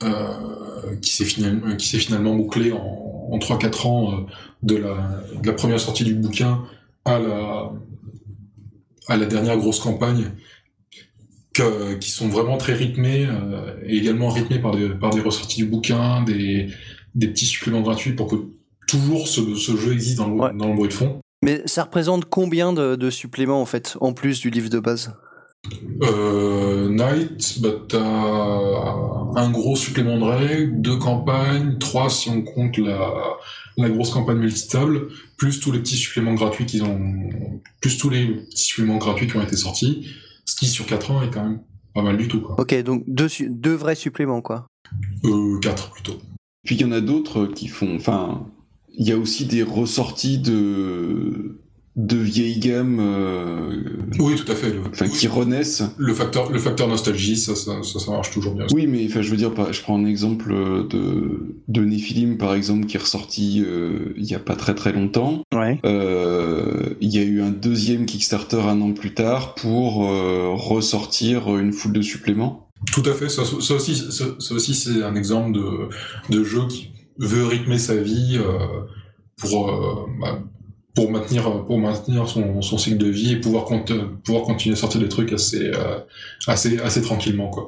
euh, qui s'est finalement, s'est finalement bouclé en, en 3-4 ans euh, de, la, de la première sortie du bouquin à la, à la dernière grosse campagne, que- qui sont vraiment très rythmées, euh, et également rythmées par des, par des ressorties du bouquin, des, des petits suppléments gratuits pour que toujours ce, ce jeu existe dans le, Ouais. dans le bruit de fond. Mais ça représente combien de, de suppléments, en fait, en plus du livre de base? Euh, Night, bah, t'as un gros supplément de règles, deux campagnes, trois si on compte la, la grosse campagne multitable, plus tous les petits suppléments gratuits qu'ils ont, plus tous les petits suppléments gratuits qui ont été sortis, ce qui sur 4 ans est quand même pas mal du tout, quoi. Ok, donc deux, deux vrais suppléments, quoi. Euh, 4 plutôt. Puis il y en a d'autres qui font. Enfin, il y a aussi des ressorties de de vieilles gammes, euh, Oui, tout à fait. Le, enfin qui renaissent. le facteur, le facteur nostalgie, ça, ça, ça, ça marche toujours bien. Oui, mais enfin, je veux dire, je prends un exemple de de Nephilim par exemple qui est ressorti euh, il y a pas très très longtemps. Ouais. Euh, il y a eu un deuxième Kickstarter un an plus tard pour euh, ressortir une foule de suppléments. Tout à fait. Ça, ça aussi, ça, ça aussi c'est un exemple de, de jeu qui veut rythmer sa vie euh, pour, euh, bah, pour maintenir, pour maintenir son, son cycle de vie et pouvoir, cont- pouvoir continuer à sortir des trucs assez, euh, assez, assez tranquillement, quoi.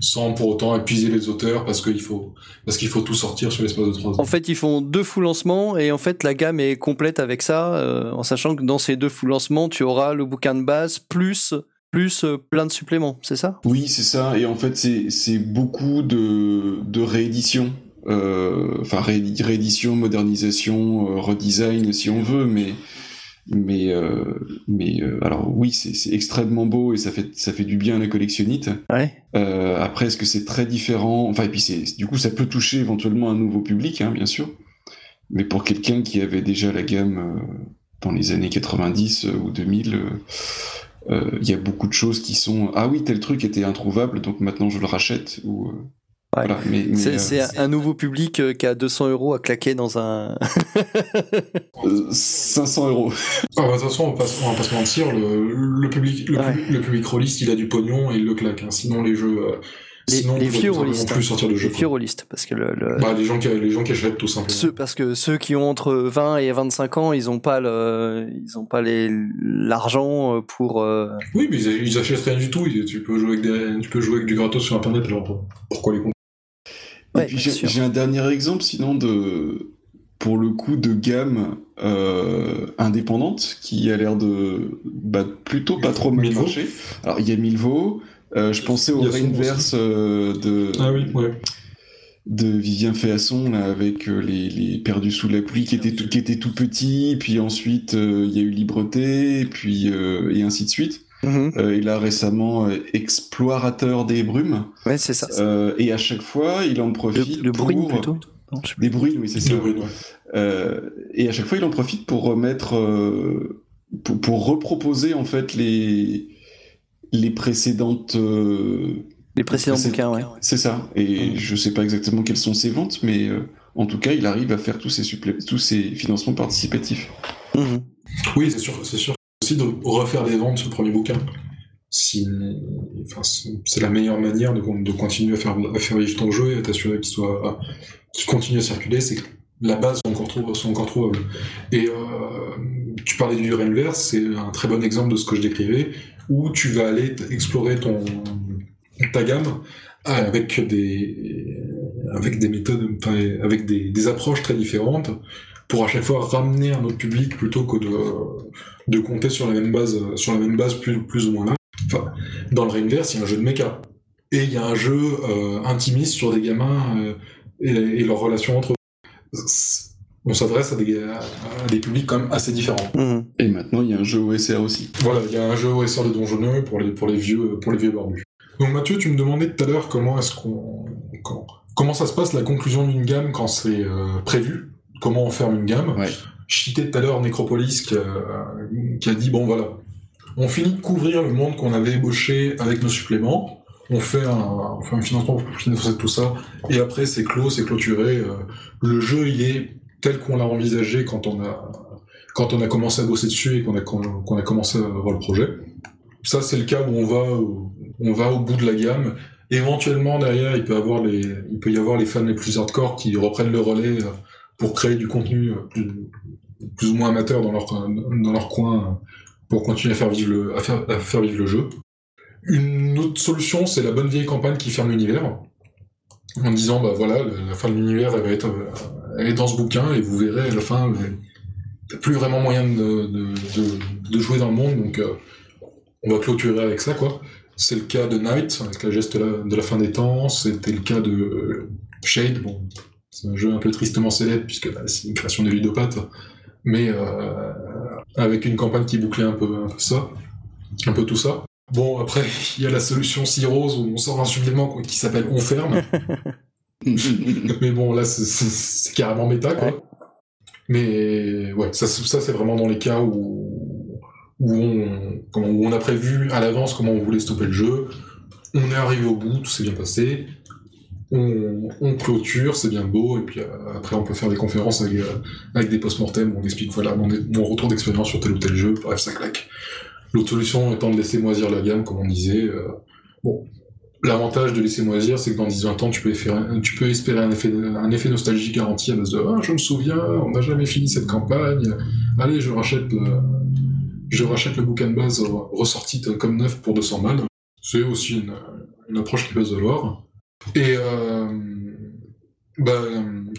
Sans pour autant épuiser les auteurs parce qu'il faut, parce qu'il faut tout sortir sur l'espace de trois ans. En fait, ils font deux full lancements et en fait, la gamme est complète avec ça, euh, en sachant que dans ces deux full lancements, tu auras le bouquin de base plus plus euh, plein de suppléments, c'est ça? Oui, c'est ça. Et en fait, c'est c'est beaucoup de de rééditions. Euh, Enfin, ré- réédition, modernisation, euh, redesign, si on veut, mais mais euh, mais euh, alors oui, c'est extrêmement beau et ça fait ça fait du bien à la collectionnite. Ouais. Euh, après, est-ce que c'est très différent? Enfin, et puis c'est du coup, ça peut toucher éventuellement un nouveau public, hein, bien sûr. Mais pour quelqu'un qui avait déjà la gamme euh, dans les années 90 euh, ou 2000, euh, euh, il y a beaucoup de choses qui sont ah oui, tel truc était introuvable, donc maintenant je le rachète ou euh, Ouais. voilà. Mais, mais, C'est euh, c'est un nouveau public euh, qui a 200 euros à claquer dans un. euh, 500 euros. Ah, bah, de toute façon, on va pas, on va pas se mentir, le, le public, le, Ouais. public- le public rôliste, il a du pognon et il le claque. hein. Sinon, les jeux, euh, Les, sinon, les vieux rôlistes. plus sortir de Les jeux. vieux rôlistes, parce que le, le- Bah, les gens qui, les gens qui achètent tout simplement. ceux, parce que ceux qui ont entre 20 et 25 ans, ils ont pas le, ils ont pas les l'argent pour. euh, Oui, mais ils, ils achètent rien du tout. Ils- Tu peux jouer avec des, tu peux jouer avec du gratos sur internet. Alors pourquoi les Ouais, et puis bien j'ai un dernier exemple, sinon de pour le coup de gamme euh, indépendante qui a l'air de bah, plutôt pas trop mal marcher. Alors il y a Milvaux. euh, je pensais au Rainverse euh, de Ah oui, ouais. de Vivien Féasson là avec euh, les, les perdus sous la pluie qui était tout, qui était tout petit puis ensuite euh, il y a eu Libreté et puis euh, et ainsi de suite Mhm. Euh, il a récemment euh, Explorateur des brumes Ouais, c'est ça. Euh, et à chaque fois il en Le, profite le bruit pour- plutôt. Non, je des bruits oui c'est ça Le bruit, ouais. euh, et à chaque fois, il en profite pour remettre, euh, pour, pour reproposer en fait les les précédentes. euh, Les précédents précéd- bouquins, ouais. C'est ça. Et Mhm. je sais pas exactement quelles sont ses ventes, mais euh, en tout cas, il arrive à faire tous ses, supplé- tous ses financements participatifs. Mhm. Oui, c'est sûr, c'est sûr. Aussi de refaire des ventes le premier bouquin. Enfin, c'est la meilleure manière de, de continuer à faire, à faire vivre ton jeu et à t'assurer qu'il soit, qu'il continue à circuler, c'est que la base sont encore, trou- sont encore trouvables. Et euh, tu parlais du Rainverse, c'est un très bon exemple de ce que je décrivais, où tu vas aller explorer ton, ta gamme avec des, avec des méthodes, avec des, des approches très différentes pour à chaque fois ramener un autre public plutôt que de, de compter sur la même base, sur la même base plus, plus ou moins là. Enfin, dans le Rainverse, il y a un jeu de méca. Et il y a un jeu euh, intimiste sur des gamins euh, et, et leurs relations entre eux. On s'adresse à des, à des publics quand même assez différents. Mhm. Et maintenant, il y a un jeu OSR aussi. Voilà, il y a un jeu OSR de donjonneux pour les, pour les vieux, pour les vieux barbus. Donc Mathieu, tu me demandais tout à l'heure comment est-ce qu'on, comment ça se passe la conclusion d'une gamme quand c'est euh, prévu, comment on ferme une gamme. Ouais. Je citais tout à l'heure Necropolis qui a, qui a dit bon voilà, on finit de couvrir le monde qu'on avait ébauché avec nos suppléments, on fait un, on fait un financement pour financer tout ça, et après c'est clos, c'est clôturé. euh, le jeu il est tel qu'on l'a envisagé quand on a quand on a commencé à bosser dessus et qu'on a qu'on a commencé à voir le projet. Ça c'est le cas où on va au- on va au bout de la gamme. Éventuellement derrière il peut avoir les il peut y avoir les fans les plus hardcore qui reprennent le relais euh, pour créer du contenu euh, plus, ou moins amateur dans leur, dans leur coin euh, pour continuer à faire vivre le, à faire, vivre le jeu. Une autre solution, c'est la bonne vieille campagne qui ferme l'univers, en disant, bah voilà, la fin de l'univers, euh, elle est dans ce bouquin, et vous verrez, à la fin, euh, t'as plus vraiment moyen de, jouer dans le monde, donc on va clôturer avec ça, quoi. C'est le cas de Night, avec la geste de la, fin des temps, c'était le cas de Shade, c'est un jeu un peu tristement célèbre, puisque bah, c'est une création de ludopathe, mais euh, avec une campagne qui bouclait un peu, un peu ça, un peu tout ça. Bon, après, il y a la solution Rose où on sort un supplément qui s'appelle On ferme, mais bon, là, c'est- carrément méta, quoi. Ouais. Mais ouais, ça, ça c'est vraiment dans les cas où, où, on, comment- où on a prévu à l'avance comment on voulait stopper le jeu. On est arrivé au bout, tout s'est bien passé. On, clôture, c'est bien beau, et puis euh, après on peut faire des conférences avec, euh, des post-mortem on explique voilà mon, retour d'expérience sur tel ou tel jeu, bref, ça claque. L'autre solution étant de laisser moisir la gamme, comme on disait. euh, l'avantage de laisser moisir, c'est que dans 10-20 ans, tu peux, espérer un effet, un effet nostalgie garanti à base de Ah, je me souviens, on n'a jamais fini cette campagne, allez, je rachète le, bouquin de base ressorti comme neuf pour 200 balles. C'est aussi une, une approche qui peut se valoir. Et euh, bah,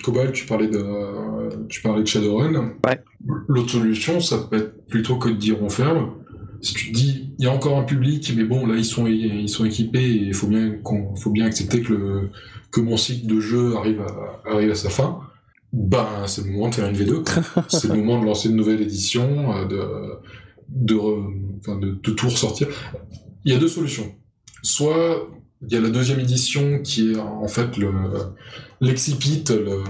Cobalt, tu parlais de, tu parlais de Shadowrun. Ouais. L'autre solution, ça peut être plutôt que de dire on ferme. Si tu te dis, il y a encore un public, mais bon, là ils sont, ils sont équipés et il faut bien faut bien accepter que le, que mon cycle de jeu arrive à, arrive à sa fin. Ben, c'est le moment de faire une V2. quoi. c'est le moment de lancer une nouvelle édition, euh, de, de, de, de tout ressortir. Il y a deux solutions. Soit il y a la deuxième édition qui est en fait le l'excipit, le-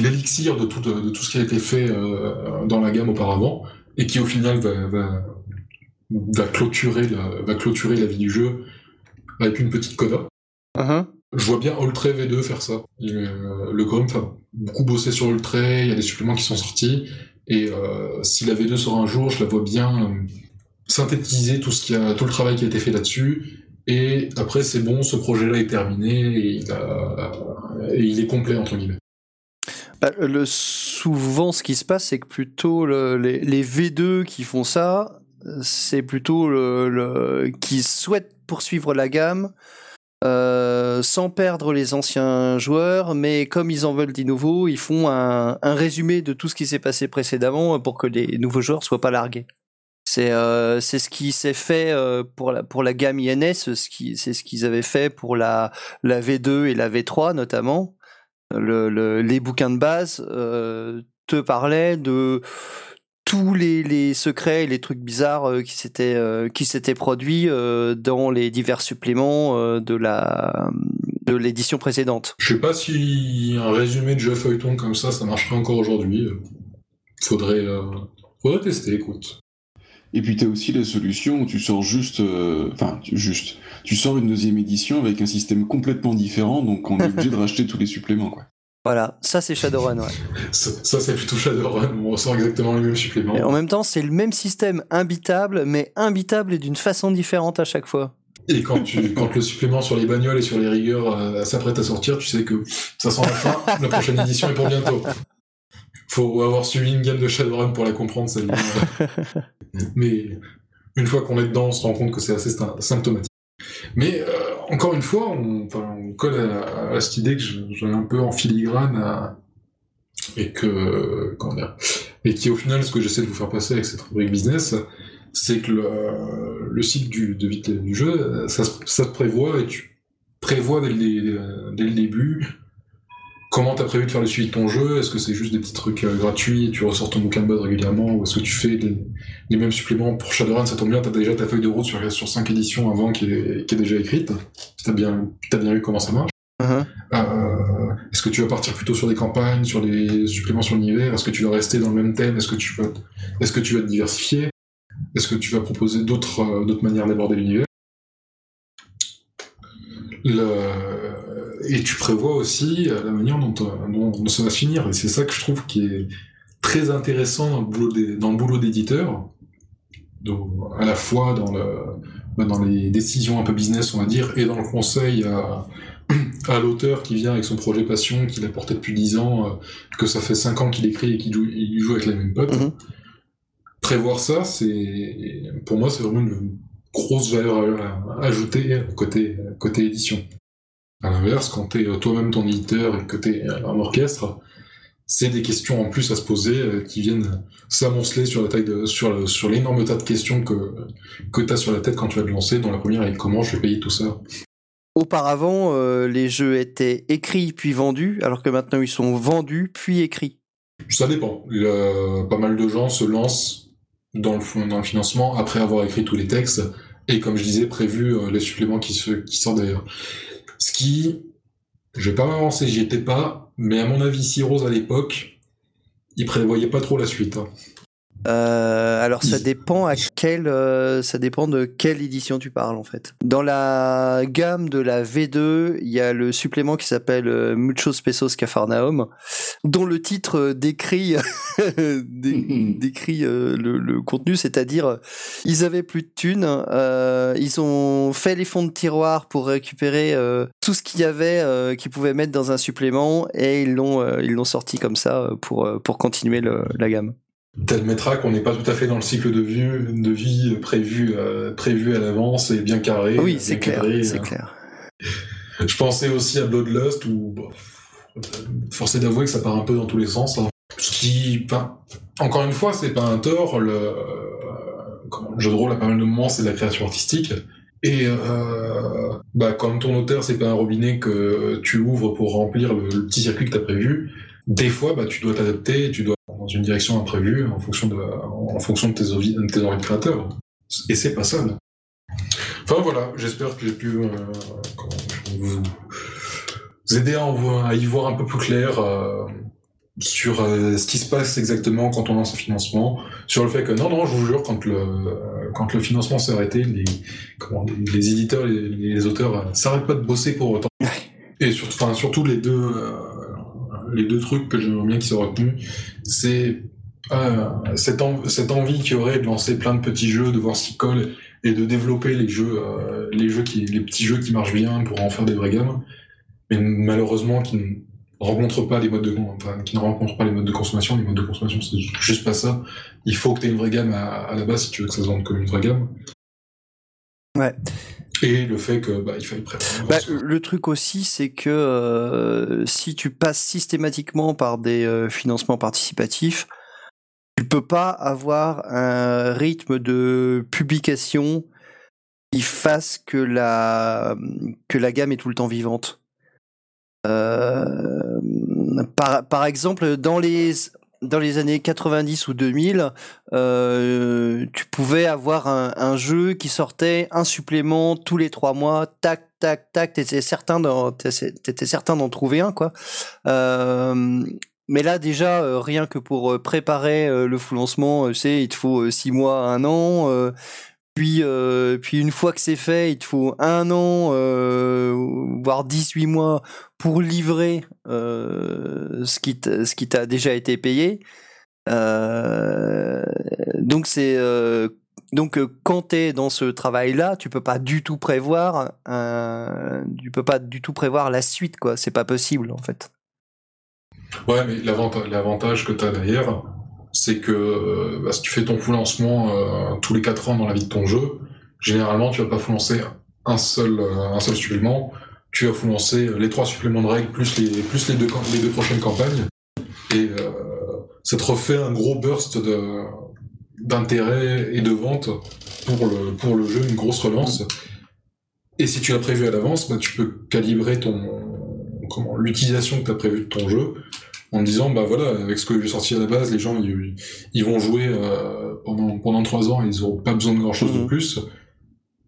l'élixir de tout, de tout ce qui a été fait euh, dans la gamme auparavant, et qui au final va, va, va, clôturer la, va clôturer la vie du jeu avec une petite coda. Mhm. Je vois bien Ultra V2 faire ça. Euh, le Grumpf a beaucoup bossé sur Ultra, il y a des suppléments qui sont sortis, et euh, si la V2 sort un jour, je la vois bien synthétiser tout, ce qui a, tout le travail qui a été fait là-dessus, et après c'est bon, ce projet-là est terminé, et il, est complet, entre guillemets. Bah, le, souvent, ce qui se passe, c'est que plutôt le- les, les V2 qui font ça, c'est plutôt qui souhaitent poursuivre la gamme euh, sans perdre les anciens joueurs, mais comme ils en veulent des nouveaux, ils font un, un résumé de tout ce qui s'est passé précédemment pour que les nouveaux joueurs soient pas largués. C'est euh, c'est ce qui s'est fait euh, pour la pour la gamme INS, ce qui c'est ce qu'ils avaient fait pour la la V2 et la V3 notamment le, le- les bouquins de base euh, te parlaient de tous les, les secrets et les trucs bizarres qui s'étaient qui s'étaient produits dans les divers suppléments de la de l'édition précédente. Je sais pas si un résumé de jeu feuilleton comme ça, ça marcherait encore aujourd'hui. Faudrait, faudrait tester, écoute. Et puis t'as aussi la solution où tu sors juste, euh, enfin juste, tu sors une deuxième édition avec un système complètement différent, donc on est obligé de racheter tous les suppléments quoi. Voilà, ça c'est Shadowrun, ouais. Ça, ça, c'est plutôt Shadowrun, où on ressort exactement les mêmes suppléments. Et en même temps, c'est le même système imbitable, mais imbitable et d'une façon différente à chaque fois. Et quand, tu, quand le supplément sur les bagnoles et sur les rigueurs euh, s'apprête à sortir, tu sais que ça sent la fin, la prochaine édition est pour bientôt. Faut avoir suivi une gamme de Shadowrun pour la comprendre, celle-là. Mais une fois qu'on est dedans, on se rend compte que c'est assez sy- symptomatique. Mais euh, encore une fois, on, colle à, à cette idée que ai un peu en filigrane à- et que comment dire, et qui au final ce que j'essaie de vous faire passer avec cette rubrique business, c'est que le, le cycle du, de vie du jeu, ça, se- ça se prévoit et tu prévois dès le, dès le début comment t'as prévu de faire le suivi de ton jeu? Est-ce que c'est juste des petits trucs euh, gratuits et tu ressors ton bouquin de base régulièrement? Ou est-ce que tu fais les, les mêmes suppléments pour Shadowrun? Ça tombe bien, t'as déjà ta feuille de route sur, sur 5 éditions avant qui est, qui est déjà écrite. T'as bien, t'as bien vu comment ça marche. Mhm. Euh, Est-ce que tu vas partir plutôt sur des campagnes, sur des suppléments sur l'univers? Est-ce que tu vas rester dans le même thème? Est-ce que tu vas, est-ce que tu vas te diversifier? Est-ce que tu vas proposer d'autres euh, d'autres manières d'aborder l'univers? Le- Et tu prévois aussi euh, la manière dont, euh, dont, dont ça va se finir. Et c'est ça que je trouve qui est très intéressant dans le boulot des- dans le boulot d'éditeur, à la fois dans, le, bah, dans les décisions un peu business, on va dire, et dans le conseil à, à l'auteur qui vient avec son projet passion, qu'il a porté depuis 10 ans, euh, que ça fait 5 ans qu'il écrit et qu'il joue, il joue avec les mêmes potes. Mhm. Prévoir ça, c'est pour moi, c'est vraiment une grosse valeur ajoutée côté, côté édition. À l'inverse, quand tu es toi-même ton éditeur et que tu es un orchestre, c'est des questions en plus à se poser euh, qui viennent s'amonceler sur la taille de, sur, le- sur l'énorme tas de questions que, que tu as sur la tête quand tu vas te lancer. Dans la première, est comment je vais payer tout ça Auparavant, euh, les jeux étaient écrits puis vendus, alors que maintenant ils sont vendus puis écrits. Ça dépend. Le- pas mal de gens se lancent dans le, fond- dans le financement après avoir écrit tous les textes et, comme je disais, prévu euh, les suppléments qui, se, qui sortent d'ailleurs. Ce qui, je vais pas m'avancer, j'y étais pas, mais à mon avis, si Rose à l'époque, il prévoyait pas trop la suite. hein. Euh, alors ça dépend à quelle, euh, ça dépend de quelle édition tu parles en fait. Dans la gamme de la V2, il y a le supplément qui s'appelle euh, Muchos Pesos Cafarnaum, dont le titre décrit dé- décrit le, le contenu, c'est-à-dire ils avaient plus de thunes, ils ont fait les fonds de tiroir pour récupérer tout ce qu'il y avait qu'ils pouvaient mettre dans un supplément et ils l'ont ils l'ont sorti comme ça pour pour continuer le- la gamme. Tel mettra qu'on n'est pas tout à fait dans le cycle de vie, de vie prévu, euh, prévu à l'avance et bien carré. Oui, c'est clair, c'est euh. clair. Je pensais aussi à Bloodlust où, bon, forcé d'avouer que ça part un peu dans tous les sens. hein. Ce qui, encore une fois, c'est pas un tort. Le, euh, le jeu de rôle a pas mal de moments, c'est de la création artistique. Et euh, bah, comme ton auteur, c'est pas un robinet que tu ouvres pour remplir le, le petit circuit que tu as prévu, des fois, bah, tu dois t'adapter, tu dois dans une direction imprévue en fonction de, en fonction de tes envies, de tes envies de créateur. Et c'est pas ça. là. Enfin voilà, j'espère que j'ai pu euh, vous, vous aider à, y voir un peu plus clair euh, sur euh, ce qui se passe exactement quand on lance un financement, sur le fait que non, non, je vous jure, quand le, quand le financement s'est arrêté, les, comment, les, éditeurs, les, les auteurs s'arrêtent pas de bosser pour autant. Et sur, enfin, surtout les deux, les deux trucs que j'aimerais bien qu'ils soient retenus, c'est euh, cette, cette envie qu'il y aurait de lancer plein de petits jeux, de voir ce qui colle et de développer les euh, petits jeux qui marchent bien pour en faire des vraies gammes, mais malheureusement qui ne rencontrent pas les modes de, enfin, qui ne rencontrent pas les modes de consommation. Les modes de consommation, c'est juste pas ça. Il faut que tu aies une vraie gamme à, à la base si tu veux que ça se vende comme une vraie gamme. Ouais. Et le fait que bah, il faille prévoir. Bah, le truc aussi, c'est que euh, si tu passes systématiquement par des euh, financements participatifs, tu peux pas avoir un rythme de publication qui fasse que la que la gamme est tout le temps vivante. Euh, par, par exemple, dans les dans les années 90 ou 2000, euh, tu pouvais avoir un, jeu qui sortait un supplément tous les trois mois, tac, tac, tac, t'étais certain d'en, t'étais certain d'en trouver un, quoi. Euh, mais là déjà, rien que pour préparer le full lancement, il te faut six mois, un an. Puis, puis une fois que c'est fait, il te faut un an, voire 18 mois pour livrer ce qui ce qui t'a déjà été payé. donc c'est donc quand tu es dans ce travail-là, tu peux pas du tout prévoir, tu peux pas du tout prévoir la suite, quoi. C'est pas possible en fait. Ouais, mais l'avantage que tu as derrière, c'est que euh, bah, si tu fais ton full lancement euh, tous les 4 ans dans la vie de ton jeu, généralement tu vas pas full un seul, euh, un seul supplément, tu vas full les trois suppléments de règles plus les, plus les, deux, les deux prochaines campagnes, et ça te refait un gros burst de, d'intérêt et de vente pour le, pour le jeu, une grosse relance. Et si tu l'as prévu à l'avance, bah, tu peux calibrer ton, comment, l'utilisation que tu as prévue de ton jeu en disant bah voilà avec ce que j'ai sorti à la base les gens ils, vont jouer euh, pendant pendant trois ans et ils auront pas besoin de grand chose de mhm. plus.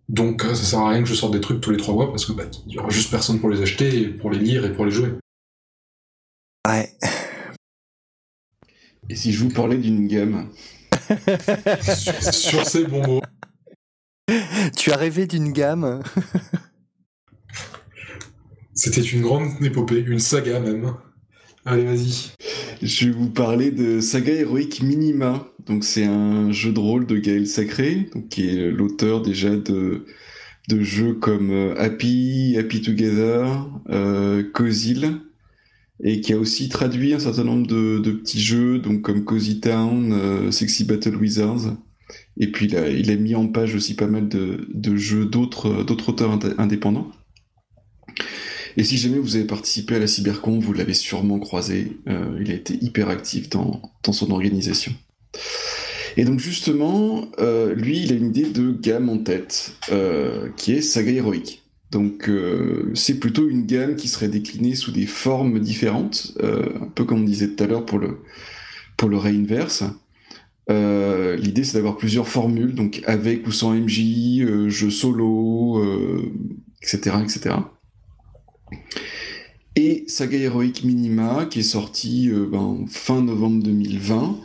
Donc ça sert à rien que je sorte des trucs tous les trois mois parce que bah il y aura juste personne pour les acheter pour les lire et pour les jouer. Ouais. Et si je vous parlais d'une gamme? Sur, sur, ces bons mots. Tu as rêvé d'une gamme? C'était une grande épopée une saga même Allez, vas-y. Je vais vous parler de Saga Heroic Minima. Donc, c'est un jeu de rôle de Gaël Sacré, qui est l'auteur déjà de, de jeux comme euh, Happy, Happy Together, euh, et qui a aussi traduit un certain nombre de, de petits jeux, donc comme Cozy Town, euh, Sexy Battle Wizards. Et puis, il a, il a mis en page aussi pas mal de, de jeux d'autres auteurs indépendants. Et si jamais vous avez participé à la Cybercon, vous l'avez sûrement croisé. Euh, il a été hyper actif dans, son organisation. Et donc justement, euh, lui, il a une idée de gamme en tête, euh, qui est Saga héroïque. Donc c'est plutôt une gamme qui serait déclinée sous des formes différentes, un peu comme on disait tout à l'heure pour le pour le. L'idée c'est d'avoir plusieurs formules, donc avec ou sans MJ, jeu solo, etc., etc. Et Saga Heroic Minima, qui est sorti euh, ben, fin novembre 2020,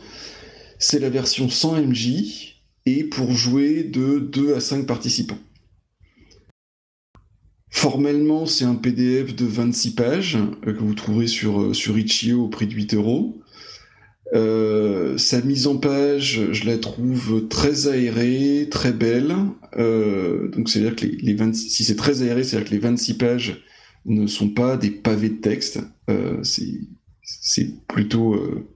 c'est la version sans MJ et pour jouer de 2 à 5 participants. Formellement, c'est un PDF de 26 pages euh, que vous trouverez sur, euh, sur Itch.io au prix de 8 euros. sa mise en page, je la trouve très aérée, très belle. donc c'est-à-dire que si c'est très aéré, c'est-à-dire que les 26 pages ne sont pas des pavés de texte. Euh, c'est plutôt euh,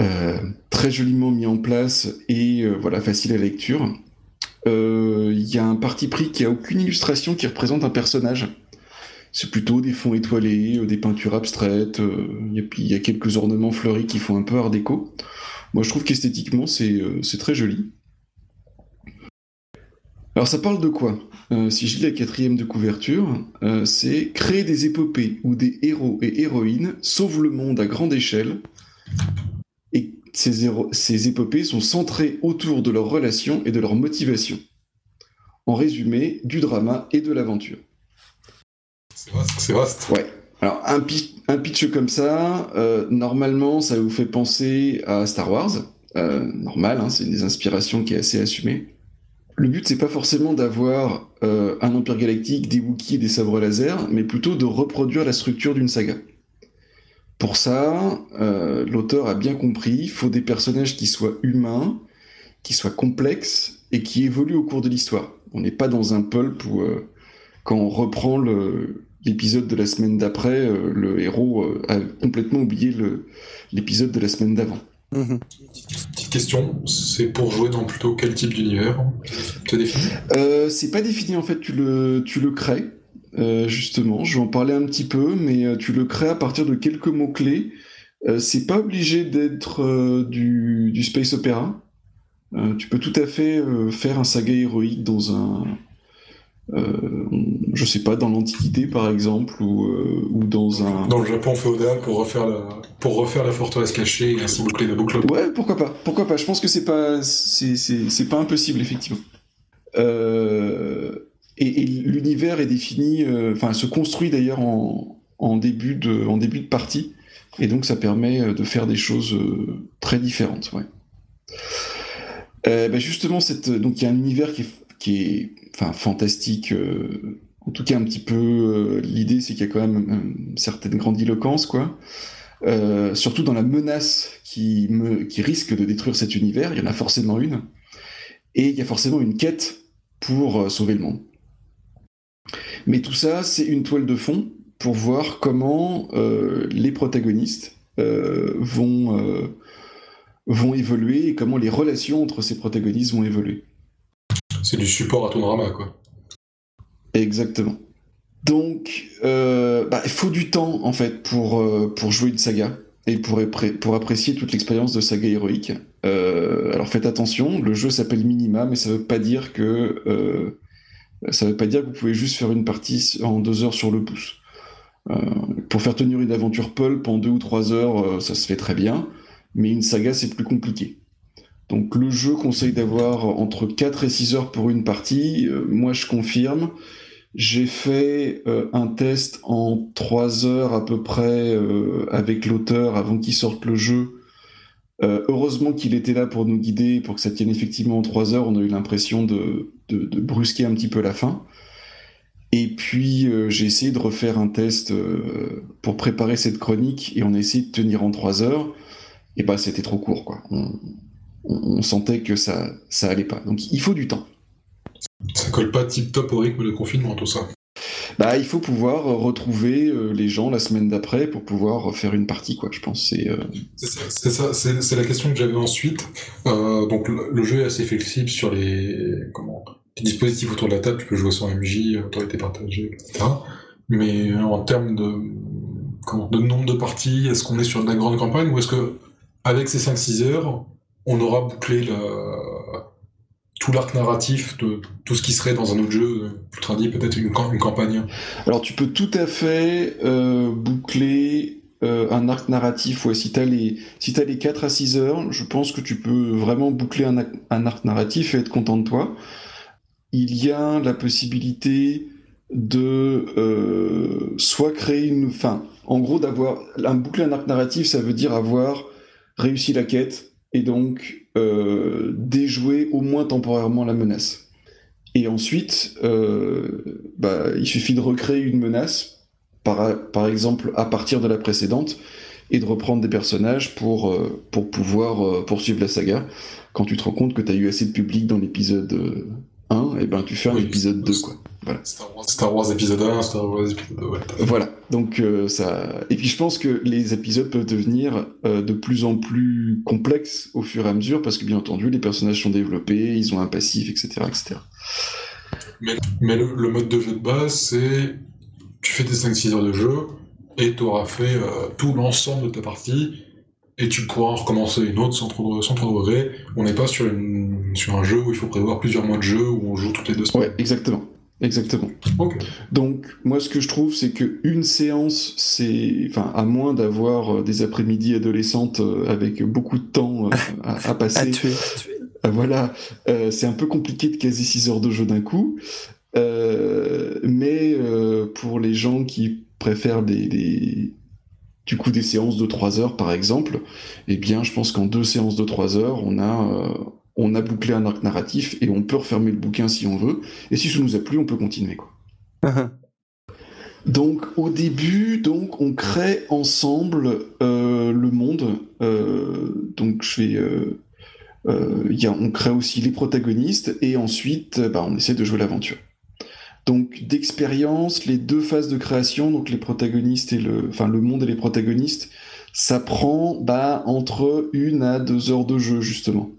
euh, très joliment mis en place et voilà facile à lecture. Il y a un parti pris qui a aucune illustration qui représente un personnage. C'est plutôt des fonds étoilés, des peintures abstraites, il y a quelques ornements fleuris qui font un peu art déco. Moi je trouve qu'esthétiquement c'est très joli. Alors ça parle de quoi? Euh, Si je lis la quatrième de couverture, euh, c'est créer des épopées où des héros et héroïnes sauvent le monde à grande échelle. Et ces, ces épopées sont centrées autour de leurs relations et de leurs motivations. En résumé, du drama et de l'aventure. C'est vaste, c'est vaste. Ouais. Alors un, pitch, comme ça, euh, normalement, ça vous fait penser à Star Wars. normal, hein, c'est une des inspirations qui est assez assumée. Le but, c'est pas forcément d'avoir euh, un empire galactique, des Wookiees et des sabres laser, mais plutôt de reproduire la structure d'une saga. Pour ça, euh, l'auteur a bien compris, il faut des personnages qui soient humains, qui soient complexes et qui évoluent au cours de l'histoire. On n'est pas dans un pulp où, euh, quand on reprend l'épisode de la semaine d'après, le héros a complètement oublié l'épisode de la semaine d'avant. Mhm. Question, c'est pour jouer dans plutôt quel type d'univers Tu défini euh, C'est pas défini en fait, tu le, tu le crées. Euh, justement, je vais en parler un petit peu, mais euh, tu le crées à partir de quelques mots-clés. c'est pas obligé d'être du, du, space opéra. tu peux tout à fait faire un saga héroïque dans un, euh, je sais pas, dans l'Antiquité par exemple, ou, euh, ou dans un... Dans le Japon féodal pour refaire la, pour refaire la forteresse cachée et ainsi boucler la boucle. Ouais, pourquoi pas, pourquoi pas, je pense que c'est pas, c'est, pas impossible, effectivement. Euh, et, l'univers est défini, enfin, se construit d'ailleurs en, en, début de, en début de partie. Et donc ça permet de faire des choses très différentes. Ouais. Bah, justement, cette... donc il y a un univers qui est, qui est enfin, fantastique. en tout cas, un petit peu. L'idée, c'est qu'il y a quand même une certaine grandiloquence, quoi. surtout dans la menace qui, risque de détruire cet univers, il y en a forcément une. Et il y a forcément une quête pour sauver le monde. Mais tout ça, c'est une toile de fond pour voir comment euh, les protagonistes euh, vont, euh, vont évoluer et comment les relations entre ces protagonistes vont évoluer. C'est du support à ton drama, quoi. Exactement. Donc, bah, il faut du temps, en fait, pour, pour jouer une saga et pour, pour apprécier toute l'expérience de saga héroïque. alors faites attention, le jeu s'appelle Minima, mais ça veut pas dire que ça veut pas dire que vous pouvez juste faire une partie en deux heures sur le pouce. Euh, pour faire tenir une aventure pulp en deux ou trois heures, euh, ça se fait très bien, mais une saga, c'est plus compliqué. Donc le jeu conseille d'avoir entre 4 et 6 heures pour une partie. Euh, moi, je confirme. J'ai fait un test en 3 heures à peu près avec l'auteur avant qu'il sorte le jeu euh, heureusement qu'il était là pour nous guider, pour que ça tienne effectivement en trois heures. On a eu l'impression de, brusquer un petit peu la fin. Et puis euh, j'ai essayé de refaire un test euh, pour préparer cette chronique et on a essayé de tenir en trois heures. Et bah c'était trop court quoi. Sentait que ça ça allait pas. Donc il faut du temps. Ça colle pas tip top au rythme de confinement tout ça. Bah, il faut pouvoir euh, retrouver euh, les gens la semaine d'après pour pouvoir faire une partie, quoi. Je pense c'est. Euh, c'est ça, c'est la question que j'avais ensuite. donc le, jeu est assez flexible sur les comment les dispositifs autour de la table. Tu peux jouer sans MJ, autorité partagée, etc. Mais en termes de comment, de nombre de parties, est-ce qu'on est sur de la grande campagne ou est-ce que avec ces 5-6 heures, on aura bouclé tout l'arc narratif de tout ce qui serait dans un autre jeu, plus tradit, peut-être une, campagne Alors tu peux tout à fait euh, boucler euh, un arc narratif, si t'as les, si les 4 à 6 heures, je pense que tu peux vraiment boucler un, un arc narratif et être content de toi. Il y a la possibilité de euh, soit créer une fin, en gros d'avoir un boucler un arc narratif, ça veut dire avoir réussi la quête et donc euh, déjouer au moins temporairement la menace. Et ensuite, euh, bah, il suffit de recréer une menace, par, par, exemple à partir de la précédente, et de reprendre des personnages pour, euh, pour pouvoir poursuivre la saga. Quand tu te rends compte que tu as eu assez de public dans l'épisode 1, et ben tu fais un épisode 2, quoi. Voilà. Star, Wars, épisode 1, Star Wars épisode 2, Voilà, donc euh, ça... Et puis je pense que les épisodes peuvent devenir euh, de plus en plus complexes au fur et à mesure, parce que bien entendu, les personnages sont développés, ils ont un passif, etc. etc. Mais, mais le, mode de jeu de base, c'est... Tu fais tes 5-6 heures de jeu, et tu auras fait euh, tout l'ensemble de ta partie, et tu pourras en recommencer une autre sans trop, sans trop de regrets. On n'est pas sur, une, sur un jeu où il faut prévoir plusieurs mois de jeu, où on joue toutes les deux semaines. Ouais, exactement. Exactement. Donc moi ce que je trouve c'est que une séance c'est enfin à moins d'avoir euh, des après-midi adolescentes euh, avec beaucoup de temps euh, à, passer. à tuer. Voilà, c'est un peu compliqué de caser 6 heures de jeu d'un coup. mais pour les gens qui préfèrent des, du coup des séances de 3 heures par exemple, eh bien je pense qu'en deux séances de 3 heures, on a on a bouclé un arc narratif et on peut refermer le bouquin si on veut. Et si ça nous a plu, on peut continuer. Quoi. Uh-huh. donc au début, donc on crée ensemble euh, le monde. Euh, donc je vais, euh, y a, on crée aussi les protagonistes et ensuite, bah, on essaie de jouer l'aventure. Donc d'expérience, les deux phases de création, donc les protagonistes et le, enfin le monde et les protagonistes, ça prend bah, entre une à deux heures de jeu justement.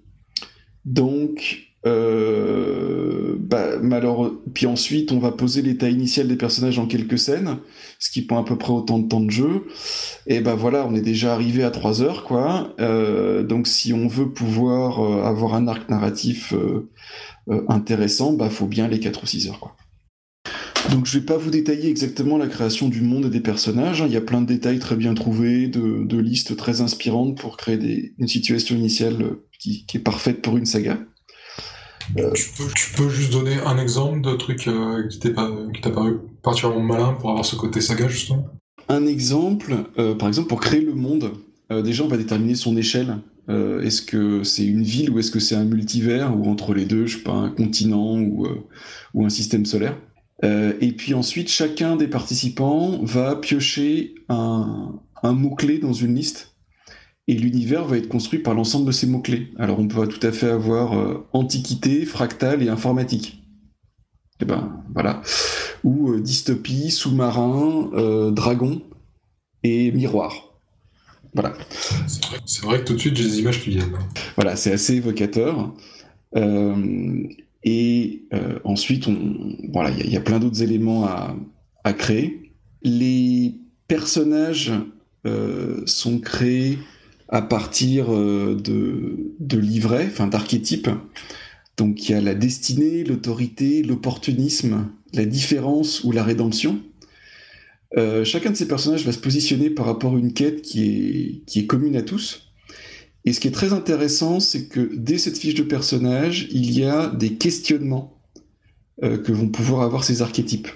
Donc, euh, bah, puis ensuite, on va poser l'état initial des personnages en quelques scènes, ce qui prend à peu près autant de temps de jeu. Et ben voilà, on est déjà arrivé à 3 heures, quoi. Euh, donc, si on veut pouvoir euh, avoir un arc narratif intéressant, bah faut bien les 4 ou 6 heures, quoi. Donc je vais pas vous détailler exactement la création du monde et des personnages, hein. il y a plein de détails très bien trouvés, de, listes très inspirantes pour créer une situation initiale qui, est parfaite pour une saga. Euh, tu, peux, juste donner un exemple de truc euh, qui t'a paru particulièrement malin pour avoir ce côté saga justement? Un exemple, par exemple, pour créer le monde, déjà on va déterminer son échelle. est-ce que c'est une ville ou est-ce que c'est un multivers ou entre les deux, je sais pas, un continent ou, ou un système solaire? Et puis ensuite, chacun des participants va piocher un, un mot-clé dans une liste et l'univers va être construit par l'ensemble de ces mots-clés. Alors on peut tout à fait avoir euh, antiquité, fractal et informatique. Et eh ben voilà. Ou euh, dystopie, sous-marin, euh, dragon et miroir. Voilà. C'est vrai, que tout de suite j'ai des images qui viennent. Voilà, c'est assez évocateur. et ensuite, on, voilà, il y, a plein d'autres éléments à, à créer. Les personnages sont créés à partir euh, de, de livrets, enfin d'archétypes. Donc il y a la destinée, l'autorité, l'opportunisme, la différence ou la rédemption. Euh, chacun de ces personnages va se positionner par rapport à une quête qui est, commune à tous. Et ce qui est très intéressant, c'est que dès cette fiche de personnage, il y a des questionnements euh, que vont pouvoir avoir ces archétypes.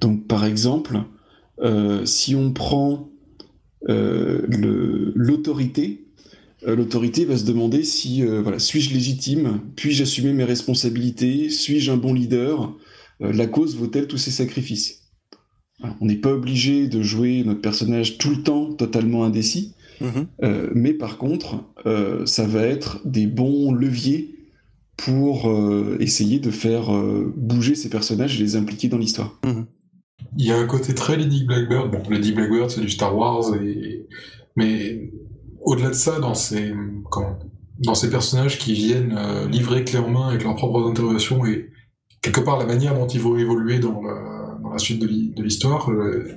Donc par exemple, si on prend l'autorité, euh, l'autorité va se demander si euh, voilà, suis-je légitime, puis-je assumer mes responsabilités, suis-je un bon leader, la cause vaut-elle tous ces sacrifices? On n'est pas obligé de jouer notre personnage tout le temps totalement indécis, mm-hmm. mais par contre, ça va être des bons leviers pour essayer de faire bouger ces personnages et les impliquer dans l'histoire. Mm-hmm. Il y a un côté très Lady Blackbird. Bon, Lady Blackbird, c'est du Star Wars, mais au-delà de ça, dans ces, dans ces personnages qui viennent euh, livrer clé en main avec leurs propres interrogations et quelque part la manière dont ils vont évoluer dans la, dans la suite de l'histoire, euh,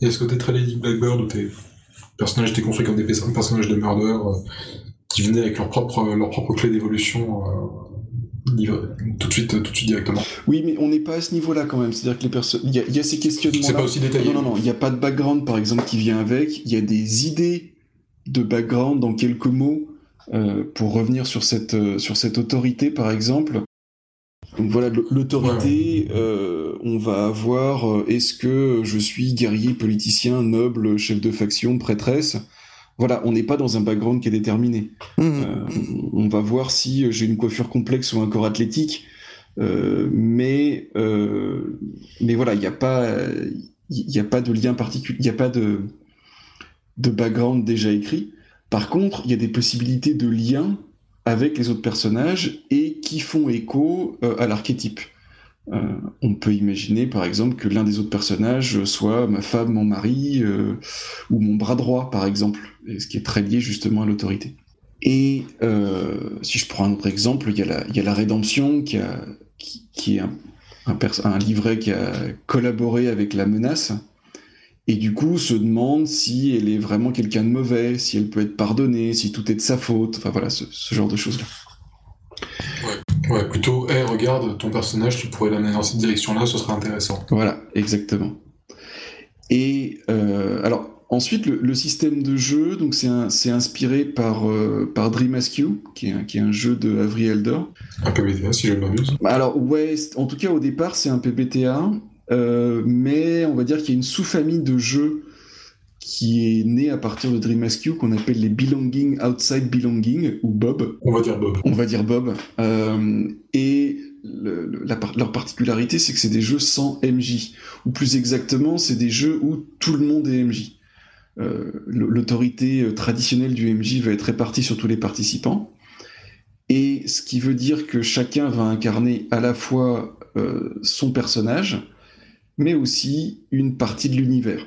il y a ce côté très Lady Blackbird où tes personnages étaient construits comme des personnages de murder euh, qui venaient avec leur propre, leur propre clé d'évolution tout de suite, tout de suite directement. Oui, mais on n'est pas à ce niveau-là quand même. C'est-à-dire que les personnes, il y, a ces questionnements. C'est pas aussi détaillé. Non, non, non. Il n'y a pas de background, par exemple, qui vient avec. Il y a des idées de background dans quelques mots euh, pour revenir sur cette euh, sur cette autorité, par exemple. Donc voilà, l'autorité, euh, on va avoir est-ce que je suis guerrier, politicien, noble, chef de faction, prêtresse? Voilà, on n'est pas dans un background qui est déterminé. Mmh. Euh, on va voir si j'ai une coiffure complexe ou un corps athlétique, euh, mais euh, mais voilà, il n'y a pas il n'y a pas de lien particulier, il n'y a pas de de background déjà écrit. Par contre, il y a des possibilités de lien avec les autres personnages et qui font écho à l'archétype. Euh, on peut imaginer par exemple que l'un des autres personnages soit ma femme, mon mari euh, ou mon bras droit par exemple, ce qui est très lié justement à l'autorité. Et euh, si je prends un autre exemple, il y, a la, rédemption qui, est un, livret qui a collaboré avec la menace et du coup se demande si elle est vraiment quelqu'un de mauvais, si elle peut être pardonnée, si tout est de sa faute, enfin voilà, ce genre de choses-là. Ouais, plutôt, hey, regarde, ton personnage, tu pourrais l'amener dans cette direction-là, ce serait intéressant. Voilà, exactement. Et euh, alors, ensuite, le, système de jeu, donc c'est inspiré par, euh, par Dream Askew, qui est, qui est un jeu de Avery Elder. Un PBTA, si je ne m'abuse. Bah, alors, ouais, en tout cas, au départ, c'est un PBTA, euh, mais on va dire qu'il y a une sous-famille de jeux qui est né à partir de Dream Askew qu'on appelle les Belonging Outside Belonging ou Bob. On va dire Bob. On va dire Bob. Euh, et leur particularité, c'est que c'est des jeux sans MJ, ou plus exactement, c'est des jeux où tout le monde est MJ. Euh, l'autorité euh, traditionnelle du MJ va être répartie sur tous les participants, et ce qui veut dire que chacun va incarner à la fois son personnage, mais aussi une partie de l'univers.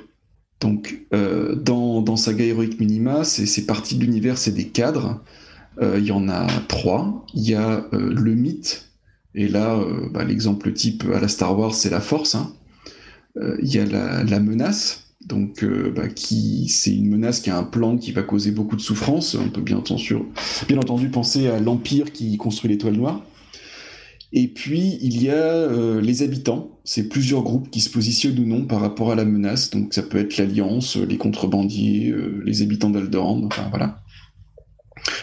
Donc, euh, dans, dans, Saga Heroic Minima, ces parties de l'univers, c'est des cadres. Euh, il y en a trois. Il y a euh, le mythe, et là, bah, l'exemple type à la Star Wars, c'est la force. Hein. Il y a la, menace, donc bah, qui c'est une menace qui a un plan qui va causer beaucoup de souffrance. On peut bien entendu, bien entendu penser à l'Empire qui construit l'étoile noire. Et puis, il y a les habitants. C'est plusieurs groupes qui se positionnent ou non par rapport à la menace. Donc, ça peut être l'Alliance, les contrebandiers, euh, les habitants d'Alderaan, enfin voilà.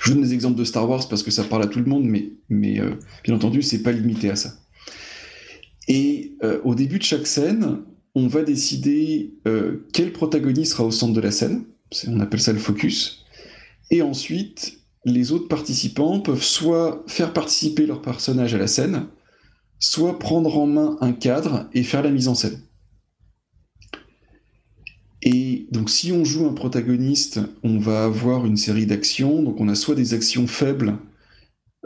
Je donne des exemples de Star Wars parce que ça parle à tout le monde, mais, mais euh, bien entendu, c'est pas limité à ça. Et au début de chaque scène, on va décider quel protagoniste sera au centre de la scène, on appelle ça le focus, et ensuite les autres participants peuvent soit faire participer leur personnage à la scène, soit prendre en main un cadre et faire la mise en scène. Et donc si on joue un protagoniste, on va avoir une série d'actions. Donc on a soit des actions faibles,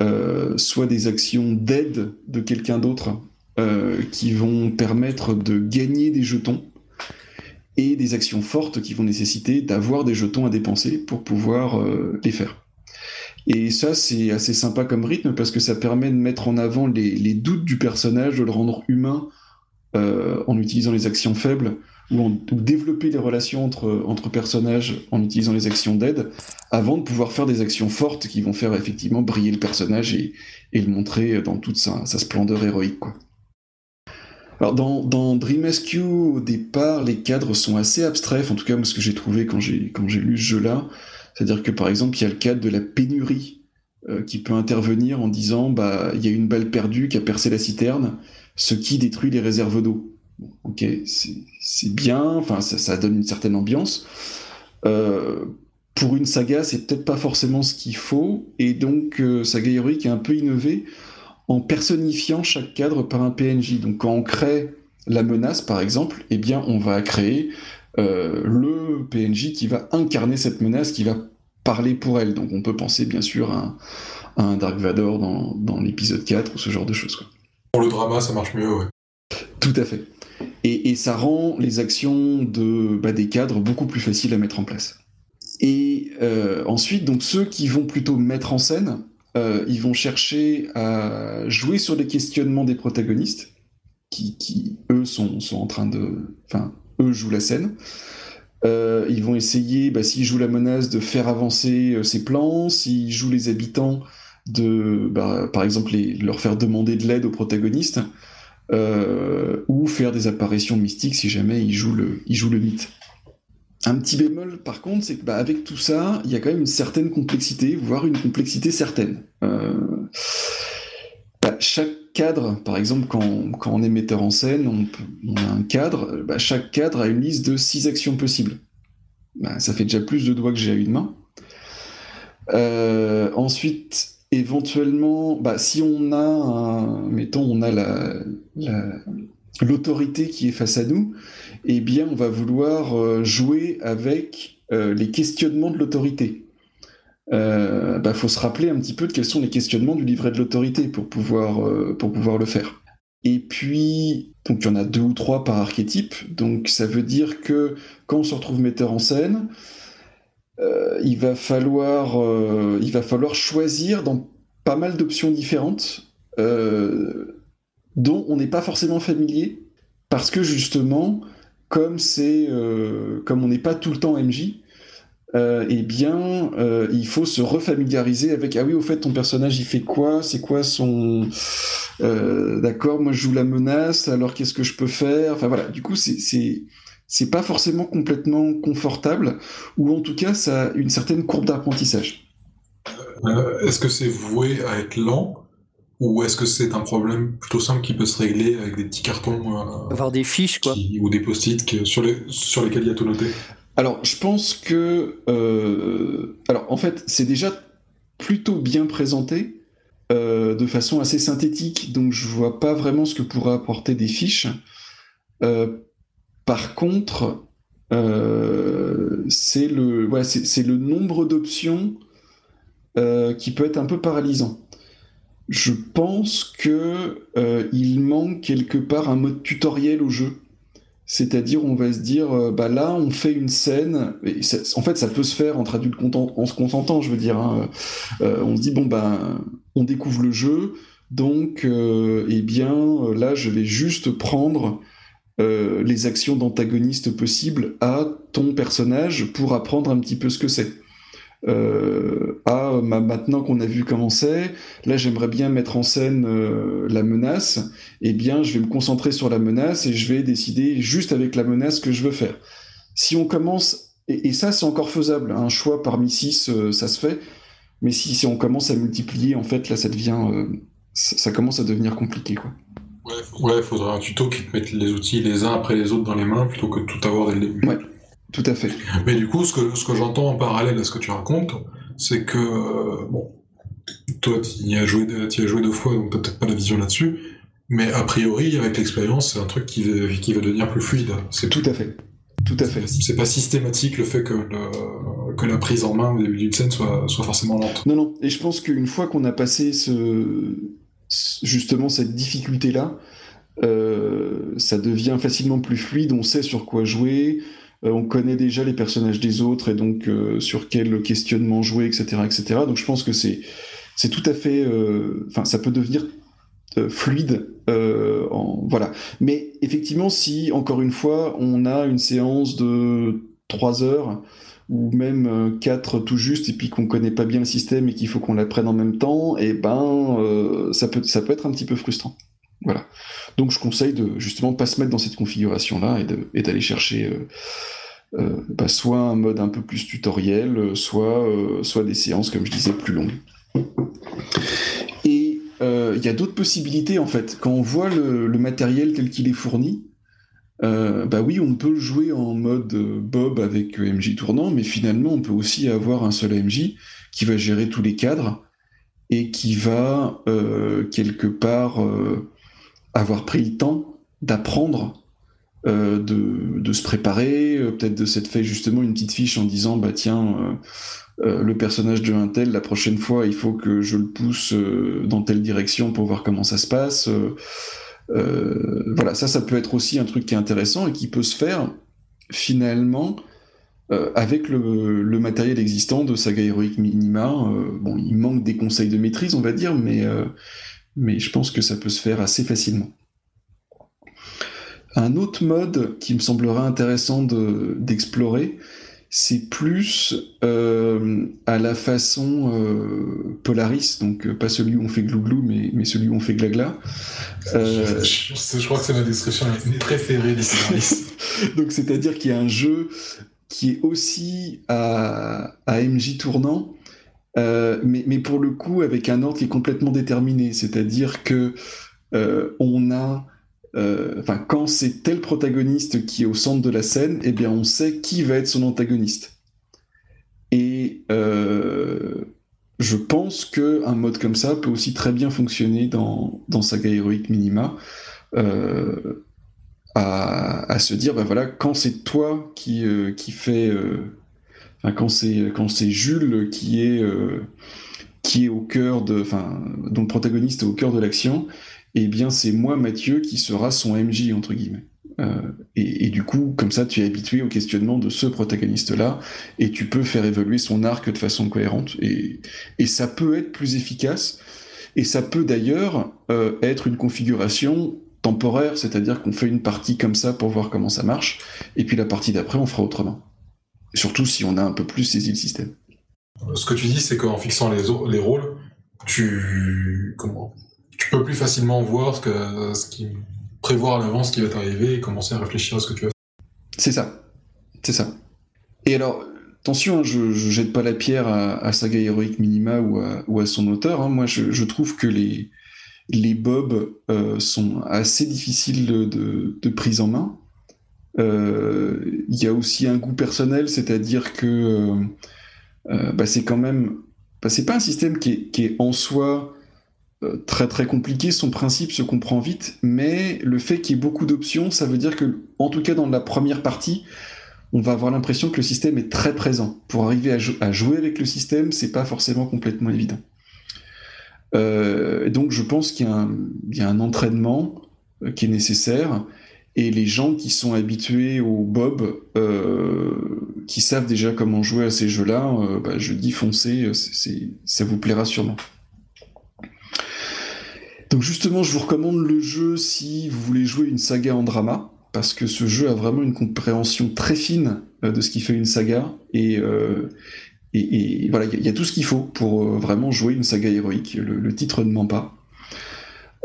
euh, soit des actions d'aide de quelqu'un d'autre euh, qui vont permettre de gagner des jetons, et des actions fortes qui vont nécessiter d'avoir des jetons à dépenser pour pouvoir euh, les faire. Et ça, c'est assez sympa comme rythme parce que ça permet de mettre en avant les, doutes du personnage, de le rendre humain euh, en utilisant les actions faibles ou, en, développer des relations entre, personnages en utilisant les actions d'aide avant de pouvoir faire des actions fortes qui vont faire effectivement briller le personnage et, le montrer dans toute sa, splendeur héroïque. Alors dans, dans Dream Rescue, au départ, les cadres sont assez abstraits, en tout cas ce que j'ai trouvé quand j'ai lu ce jeu-là. C'est-à-dire que par exemple, il y a le cadre de la pénurie euh, qui peut intervenir en disant bah il y a une balle perdue qui a percé la citerne, ce qui détruit les réserves d'eau. ok, c'est bien, enfin ça, donne une certaine ambiance. Euh, pour une saga, c'est peut-être pas forcément ce qu'il faut, et donc euh, Saga Heroic est un peu innové en personnifiant chaque cadre par un PNJ. Donc quand on crée la menace, par exemple, eh bien on va créer euh, le PNJ qui va incarner cette menace, qui va parler pour elle. Donc on peut penser bien sûr à un, Dark Vador dans, l'épisode 4 ou ce genre de choses. Pour le drama, ça marche mieux, ouais. Tout à fait. Et, ça rend les actions de, bah, des cadres beaucoup plus faciles à mettre en place. Et euh, ensuite, donc ceux qui vont plutôt mettre en scène, euh, ils vont chercher à jouer sur les questionnements des protagonistes, qui, qui eux sont, sont en train de, enfin, eux jouent la scène. Euh, ils vont essayer, bah, s'ils jouent la menace, de faire avancer euh, ses plans. S'ils jouent les habitants, de, bah, par exemple, leur faire demander de l'aide aux protagonistes. Euh, ou faire des apparitions mystiques si jamais ils jouent le, ils jouent le mythe. Un petit bémol, par contre, c'est que bah, avec tout ça, il y a quand même une certaine complexité, voire une complexité certaine. chaque cadre, par exemple, quand, on est metteur en scène, on, a un cadre, bah, chaque cadre a une liste de six actions possibles. Bah, ça fait déjà plus de doigts que j'ai à une main. Euh, ensuite, éventuellement, bah, si on a, mettons, on a l'autorité qui est face à nous, eh bien, on va vouloir euh, jouer avec euh, les questionnements de l'autorité euh, bah, faut se rappeler un petit peu de quels sont les questionnements du livret de l'autorité pour pouvoir, euh, pour pouvoir le faire. Et puis, donc il y en a deux ou trois par archétype, donc ça veut dire que quand on se retrouve metteur en scène, euh, il, va falloir, il va falloir choisir dans pas mal d'options différentes dont on n'est pas forcément familier, parce que justement, comme, c'est, comme on n'est pas tout le temps MJ, euh, eh bien, euh, il faut se refamiliariser avec ah oui, au fait, ton personnage, il fait quoi? C'est quoi son euh, D'accord, moi je joue la menace. Alors qu'est-ce que je peux faire? Enfin voilà. Du coup, c'est c'est pas forcément complètement confortable, ou en tout cas, ça a une certaine courbe d'apprentissage. est-ce que c'est voué à être lent ou est-ce que c'est un problème plutôt simple qui peut se régler avec des petits cartons Avoir des fiches, quoi. ou des post-it sur, les, sur lesquels il y a tout noté? Alors, je pense que. Euh, alors, en fait, c'est déjà plutôt bien présenté, euh, de façon assez synthétique, donc je vois pas vraiment ce que pourrait apporter des fiches. Euh, par contre, c'est le, le nombre d'options qui peut être un peu paralysant. Je pense que il manque quelque part un mode tutoriel au jeu c'est-à-dire, on va se dire, euh, bah là, on fait une scène. Et en fait, ça peut se faire entre adultes en se consentant, je veux dire. Hein. Euh, on se dit, bon, ben, on découvre le jeu, donc, euh, eh bien, là, je vais juste prendre les actions d'antagoniste possibles à ton personnage pour apprendre un petit peu ce que c'est. Euh, ah, maintenant qu'on a vu comment c'est, là j'aimerais bien mettre en scène euh, la menace, eh bien je vais me concentrer sur la menace et je vais décider juste avec la menace que je veux faire. Si on commence, et, ça c'est encore faisable, un choix parmi six, euh, ça se fait, mais si, si on commence à multiplier, en fait là ça devient, ça, commence à devenir compliqué quoi. Ouais, il faudrait un tuto qui te mette les outils les uns après les autres dans les mains plutôt que de tout avoir dès le début. Ouais, tout à fait. Mais du coup, ce que, ce que j'entends en parallèle à ce que tu racontes, c'est que, bon, toi, tu y as joué, as joué deux fois, donc t'as peut-être pas la vision là-dessus, mais a priori, avec l'expérience, c'est un truc qui va, qui va devenir plus fluide. C'est tout à fait. Tout à fait. C'est pas systématique le fait que, le, que la prise en main au début d'une scène soit, soit forcément lente. Non, non. Et je pense qu'une fois qu'on a passé ce, justement cette difficulté-là, euh, ça devient facilement plus fluide, on sait sur quoi jouer, on connaît déjà les personnages des autres et donc euh, sur quel questionnement jouer, etc., etc. Donc je pense que c'est c'est tout à fait, enfin ça peut devenir fluide, en, voilà. Mais effectivement, si encore une fois on a une séance de 3 heures ou même 4 tout juste et puis qu'on connaît pas bien le système et qu'il faut qu'on l'apprenne en même temps, et eh ben ça peut ça peut être un petit peu frustrant. Voilà. Donc je conseille de justement pas se mettre dans cette configuration-là et d'aller chercher euh, euh, bah, soit un mode un peu plus tutoriel, soit, euh, soit des séances, comme je disais, plus longues. Et il y a d'autres possibilités en fait. Quand on voit le, matériel tel qu'il est fourni, bah oui, on peut jouer en mode Bob avec MJ tournant, mais finalement on peut aussi avoir un seul MJ qui va gérer tous les cadres et qui va quelque part avoir pris le temps d'apprendre, euh, de, se préparer, euh, peut-être de s'être fait justement une petite fiche en disant bah tiens euh, le personnage de un tel la prochaine fois il faut que je le pousse dans telle direction pour voir comment ça se passe. voilà ça ça peut être aussi un truc qui est intéressant et qui peut se faire finalement avec le, matériel existant de Saga Heroic Minima. bon il manque des conseils de maîtrise on va dire mais mais je pense que ça peut se faire assez facilement. Un autre mode qui me semblera intéressant d'explorer, c'est plus euh, à la façon euh, Polaris, donc euh, pas celui où on fait glouglou, mais, mais celui où on fait glagla. Je, je, crois que c'est ma description préférée des Polaris. donc c'est-à-dire qu'il y a un jeu qui est aussi à, à MJ tournant, euh, mais, pour le coup avec un ordre qui est complètement déterminé, c'est-à-dire que euh, on a, euh, enfin quand c'est tel protagoniste qui est au centre de la scène, eh bien on sait qui va être son antagoniste. Et je pense que un mode comme ça peut aussi très bien fonctionner dans, dans Saga Heroic Minima. À, se dire, ben voilà, quand c'est toi qui, qui quand c'est Jules qui est euh, qui est au cœur de, enfin, dont le protagoniste est au cœur de l'action, eh bien c'est moi Mathieu qui sera son MJ entre guillemets. Euh, et, du coup, comme ça, tu es habitué au questionnement de ce protagoniste-là, et tu peux faire évoluer son arc de façon cohérente. Et, et ça peut être plus efficace, et ça peut d'ailleurs euh, être une configuration temporaire, c'est-à-dire qu'on fait une partie comme ça pour voir comment ça marche, et puis la partie d'après, on fera autrement. Surtout si on a un peu plus saisi le système. Ce que tu dis, c'est qu'en fixant les, les rôles, tu, comment, tu peux plus facilement voir ce, que, ce qui, prévoir à l'avance ce qui va t'arriver et commencer à réfléchir à ce que tu vas faire. C'est ça. C'est ça. Et alors, attention, hein, je, je jette pas la pierre à, Saga Heroic Minima ou à, ou à son auteur. Hein. Moi, je, je, trouve que les, les bobs euh, sont assez difficiles de, de, prise en main. Euh, il y a aussi un goût personnel, c'est-à-dire que euh, euh, bah, c'est quand même, bah, c'est pas un système qui est, en soi très très compliqué, son principe se comprend vite, mais le fait qu'il y ait beaucoup d'options, ça veut dire que, en tout cas dans la première partie, on va avoir l'impression que le système est très présent. Pour arriver à, jouer avec le système, c'est pas forcément complètement évident. Donc je pense qu'il y, a un entraînement qui est nécessaire et les gens qui sont habitués au Bob, euh, qui savent déjà comment jouer à ces jeux-là, euh, bah, je dis foncez, euh, ça vous plaira sûrement. Donc justement, je vous recommande le jeu si vous voulez jouer une saga en drama, parce que ce jeu a vraiment une compréhension très fine de ce qui fait une saga, et, et, voilà, il y, a tout ce qu'il faut pour vraiment jouer une saga héroïque. le titre ne ment pas.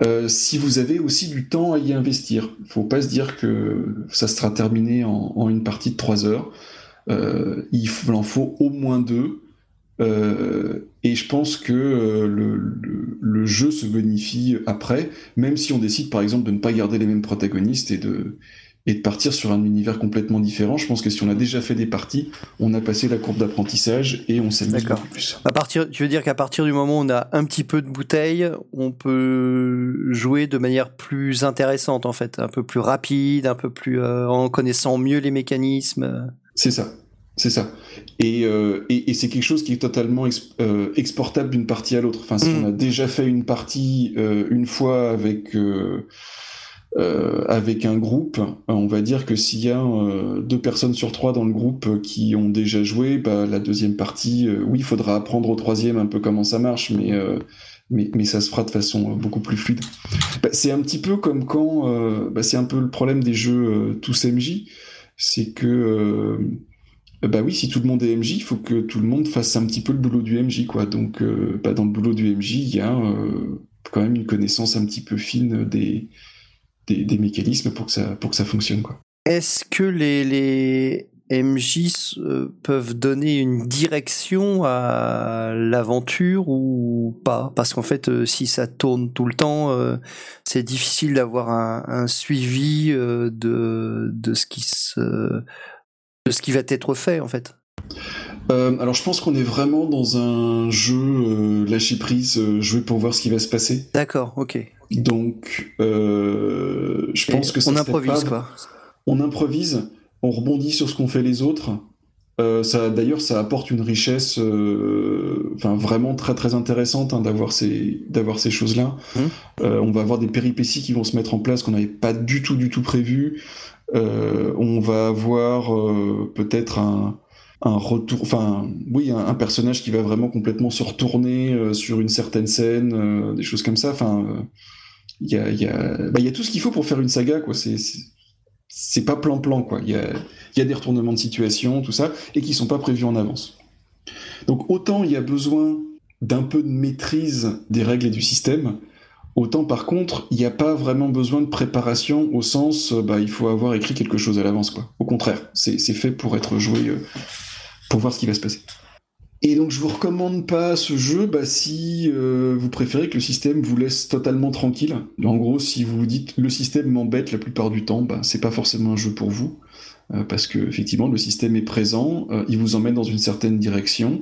Euh, si vous avez aussi du temps à y investir. Faut pas se dire que ça sera terminé en, une partie de 3 heures. Euh, il en faut au moins deux. et je pense que le, le, jeu se bonifie après, même si on décide par exemple de ne pas garder les mêmes protagonistes et de, et de partir sur un univers complètement différent. Je pense que si on a déjà fait des parties, on a passé la courbe d'apprentissage et on s'amuse beaucoup plus. À partir, tu veux dire qu'à partir du moment où on a un petit peu de bouteille, on peut jouer de manière plus intéressante en fait, un peu plus rapide, un peu plus euh, en connaissant mieux les mécanismes. C'est ça. C'est ça. Et, euh, et, et c'est quelque chose qui est totalement euh, exportable d'une partie à l'autre. Enfin, si mm. on a déjà fait une partie une fois avec euh, avec un groupe, on va dire que s'il y a euh, deux personnes sur trois dans le groupe qui ont déjà joué, bah, la deuxième partie, euh, oui, il faudra apprendre au troisième un peu comment ça marche, mais, mais, ça se fera de façon beaucoup plus fluide. Bah, c'est un petit peu comme quand, bah, c'est un peu le problème des jeux tous MJ, c'est que bah oui, si tout le monde est MJ, il faut que tout le monde fasse un petit peu le boulot du MJ, quoi. Donc, dans le boulot du MJ, il y a quand même une connaissance un petit peu fine des, des, mécanismes pour que ça, pour que ça fonctionne. Quoi. Est-ce que les, les MJ euh, peuvent donner une direction à l'aventure ou pas? Parce qu'en fait, euh, si ça tourne tout le temps, euh, c'est difficile d'avoir un, un, suivi de, de, ce qui se, de ce qui va être fait en fait. alors je pense qu'on est vraiment dans un jeu lâcher prise, jouer pour voir ce qui va se passer. D'accord, ok. Donc, euh, je pense que ça on improvise quoi. On improvise, on rebondit sur ce qu'ont fait les autres. Euh, ça, d'ailleurs, ça apporte une richesse, euh, enfin vraiment très très intéressante hein, d'avoir ces d'avoir ces choses-là. Mmh. on va avoir des péripéties qui vont se mettre en place qu'on n'avait pas du tout du tout prévu. on va avoir peut-être un un retour, enfin oui, un, personnage qui va vraiment complètement se retourner sur une certaine scène, des choses comme ça. Enfin, il y a, bah, tout ce qu'il faut pour faire une saga, quoi. C'est, pas plan-plan, quoi. Il y a, des retournements de situation, tout ça, et qui sont pas prévus en avance. Donc autant il y a besoin d'un peu de maîtrise des règles et du système, autant par contre, il n'y a pas vraiment besoin de préparation au sens, bah, il faut avoir écrit quelque chose à l'avance, quoi. Au contraire, c'est, c'est fait pour être joué, euh, pour voir ce qui va se passer. Et donc je vous recommande pas ce jeu bah, si euh, vous préférez que le système vous laisse totalement tranquille. En gros, si vous vous dites le système m'embête la plupart du temps, bah, c'est pas forcément un jeu pour vous. Euh, parce que effectivement le système est présent, euh, il vous emmène dans une certaine direction.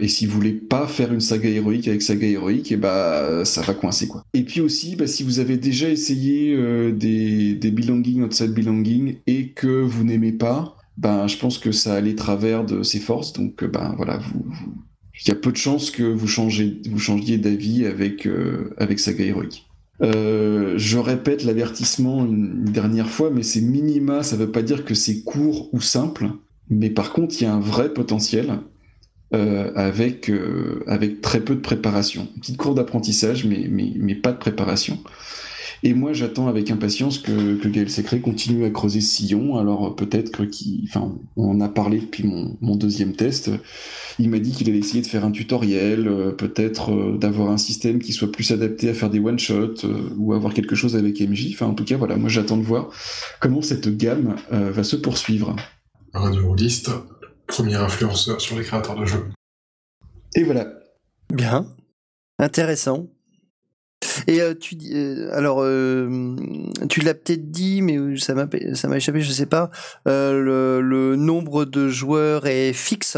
et si vous voulez pas faire une saga héroïque avec saga héroïque, et eh bah ça va coincer quoi. Et puis aussi, bah, si vous avez déjà essayé des, des belonging outside belonging et que vous n'aimez pas, ben, je pense que ça a les travers de ses forces. Donc, euh, ben voilà, il y a peu de chances que vous, changez, vous changiez d'avis avec, euh, avec Saga. Euh, je répète l'avertissement une, dernière fois, mais c'est minima, ça veut pas dire que c'est court ou simple, mais par contre, il y a un vrai potentiel avec, avec très peu de préparation. Une petite cour d'apprentissage, mais, mais, mais pas de préparation. Et moi, j'attends avec impatience que, que Gaël Secret continue à creuser ce sillon. Alors peut-être que, enfin, on en a parlé depuis mon, mon deuxième test. Il m'a dit qu'il allait essayer de faire un tutoriel, euh, peut-être euh, d'avoir un système qui soit plus adapté à faire des one-shots euh, ou avoir quelque chose avec MJ. Enfin, en tout cas, voilà, moi j'attends de voir comment cette gamme va se poursuivre. Radio List, premier influenceur sur les créateurs de jeux. Et voilà. Bien. Intéressant. Et euh, tu dis, euh, alors, euh, tu l'as peut-être dit, mais ça m'a, ça m'a échappé, je sais pas. Le, le, nombre de joueurs est fixe?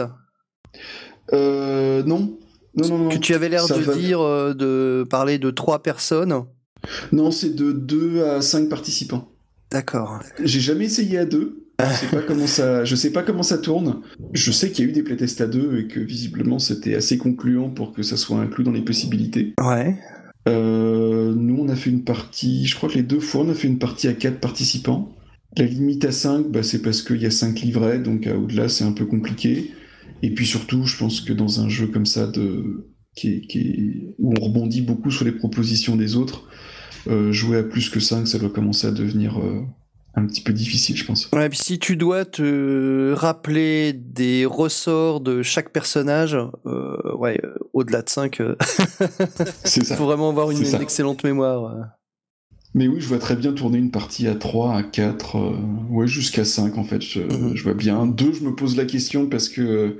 non. Non, non, non. Que tu avais l'air de dire, de parler de trois personnes? Non, c'est de 2 à 5 participants. D'accord. J'ai jamais essayé à deux. Je sais pas comment ça, je sais pas comment ça tourne. Je sais qu'il y a eu des playtests à deux et que visiblement c'était assez concluant pour que ça soit inclus dans les possibilités. Ouais. Euh, nous, on a fait une partie, je crois que les deux fois, on a fait une partie à 4 participants. La limite à 5, bah, c'est parce qu'il y a 5 livrets, donc au-delà, c'est un peu compliqué. Et puis surtout, je pense que dans un jeu comme ça, qui qui où on rebondit beaucoup sur les propositions des autres, euh, jouer à plus que 5, ça doit commencer à devenir euh, un petit peu difficile, je pense. Ouais, puis si tu dois te rappeler des ressorts de chaque personnage, euh, ouais, euh, au-delà de 5, euh, il faut vraiment avoir une, excellente mémoire. Mais oui, je vois très bien tourner une partie à 3, à 4, ouais, jusqu'à 5 en fait. Je, mhm. je, vois bien. 2, je me pose la question parce que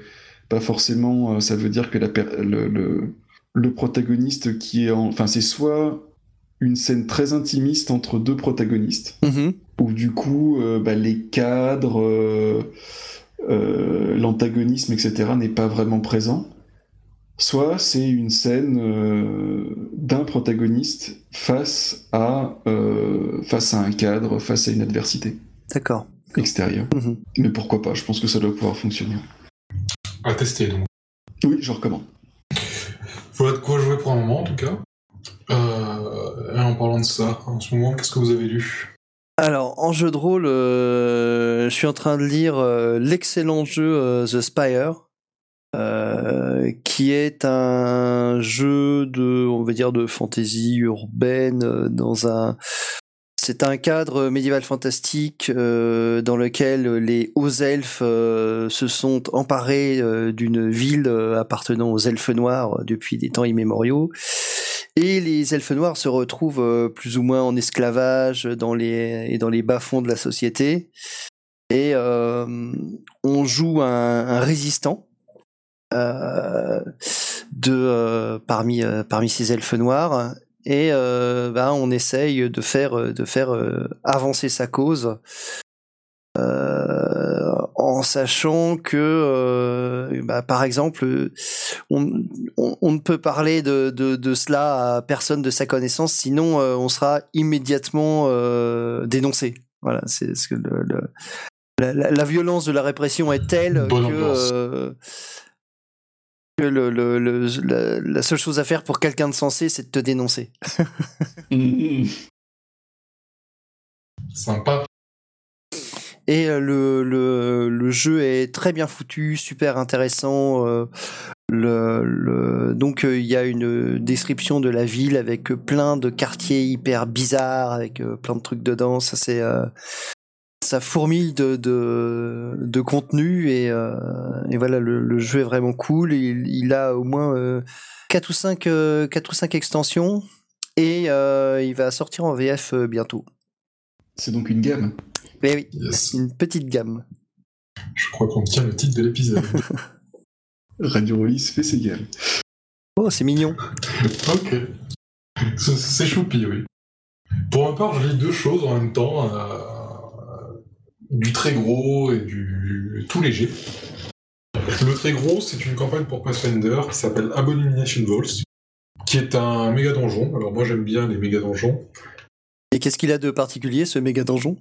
pas forcément, ça veut dire que la le, le, protagoniste qui est en. Enfin, c'est soit une scène très intimiste entre deux protagonistes, mm-hmm. Où du coup, bah, les cadres, l'antagonisme, etc., n'est pas vraiment présent soit c'est une scène euh, d'un protagoniste face à, euh, face à un cadre, face à une adversité. D'accord. Extérieure. Mhm. Mais pourquoi pas, je pense que ça doit pouvoir fonctionner. À tester donc. Oui, je recommande. Voilà de quoi jouer pour un moment en tout cas. Euh, et en parlant de ça, en ce moment, qu'est-ce que vous avez lu? Alors, en jeu de rôle, je suis en train de lire l'excellent jeu The Spire, euh, qui est un jeu de, on va dire, de fantasy urbaine euh, dans un. C'est un cadre médiéval fantastique euh, dans lequel les hauts elfes euh, se sont emparés d'une ville appartenant aux elfes noirs depuis des temps immémoriaux. Et les elfes noirs se retrouvent plus ou moins en esclavage dans les, et dans les bas-fonds de la société. Et on joue un, résistant euh, de euh, parmi euh, parmi ces elfes noirs et bah, on essaye de faire de faire avancer sa cause en sachant que, bah, par exemple, on, on, ne peut parler de, de, de, cela à personne de sa connaissance, sinon on sera immédiatement dénoncé. Voilà, c'est ce que le, la, la, violence de la répression est telle que le, le, la, seule chose à faire pour quelqu'un de sensé, c'est de te dénoncer. Sympa. Et euh, le, le, jeu est très bien foutu, super intéressant. Euh, le, donc euh, il y a une description de la ville avec plein de quartiers hyper bizarres, avec plein de trucs dedans. Ça c'est ça fourmille de, de, de contenu et, et voilà, le, le, jeu est vraiment cool. Il, il a au moins euh, 4 ou 5, euh, 4 ou 5 extensions et il va sortir en VF bientôt. C'est donc une gamme? Mais oui, une petite gamme. Je crois qu'on tient le titre de l'épisode. Radio Release fait ses gammes. Oh, c'est mignon. ok. C'est choupi, oui. Pour ma part, je lis deux choses en même temps. Euh, du très gros et du tout léger. Le très gros, c'est une campagne pour Pathfinder qui s'appelle Abomination Vaults, qui est un méga donjon. Alors moi j'aime bien les méga donjons. Et qu'est-ce qu'il a de particulier ce méga donjon?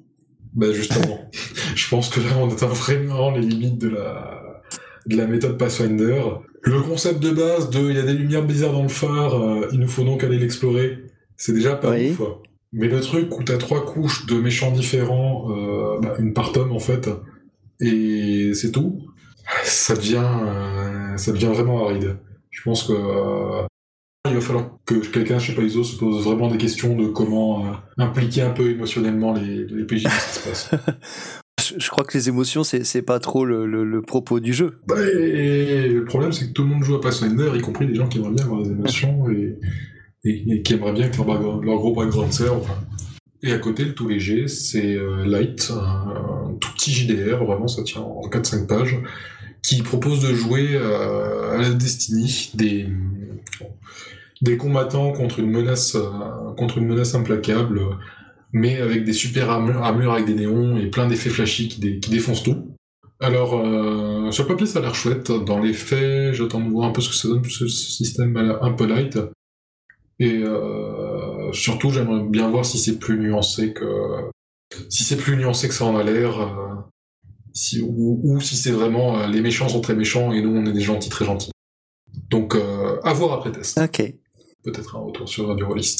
Bah justement, je pense que là on atteint vraiment les limites de la, de la méthode Pathfinder. Le concept de base de il y a des lumières bizarres dans le phare, euh, il nous faut donc aller l'explorer, c'est déjà pas oui. ouf. Mais le truc où t'as trois couches de méchants différents, euh, bah, une par tome en fait, et c'est tout, ça devient, euh, ça devient vraiment aride. Je pense que euh, il va falloir que quelqu'un chez Paizo se pose vraiment des questions de comment euh, impliquer un peu émotionnellement les, les PJ qui se passe. Je crois que les émotions, c'est pas trop le, le, le, propos du jeu. Bah, et le problème, c'est que tout le monde joue à Pathfinder, y compris les gens qui aimeraient bien avoir des émotions, et et, qui aimeraient bien que leur, leur gros background. Enfin. Et à côté, le tout léger, c'est euh, Light, un, tout petit JDR, vraiment ça tient en 4-5 pages, qui propose de jouer euh, à la Destiny des, des combattants contre une menace, euh, contre une menace implacable, mais avec des super armures, avec des néons et plein d'effets flashy qui, dé, qui, défoncent tout. Alors, euh, sur le papier, ça a l'air chouette. Dans les faits, j'attends de voir un peu ce que ça donne, ce système un peu light. Et euh, surtout, j'aimerais bien voir si c'est plus nuancé que si c'est plus nuancé que ça en a l'air, si, ou, ou, si c'est vraiment les méchants sont très méchants et nous on est des gentils très gentils. Donc à voir après test. Ok. Peut-être un retour sur Radio Rollist.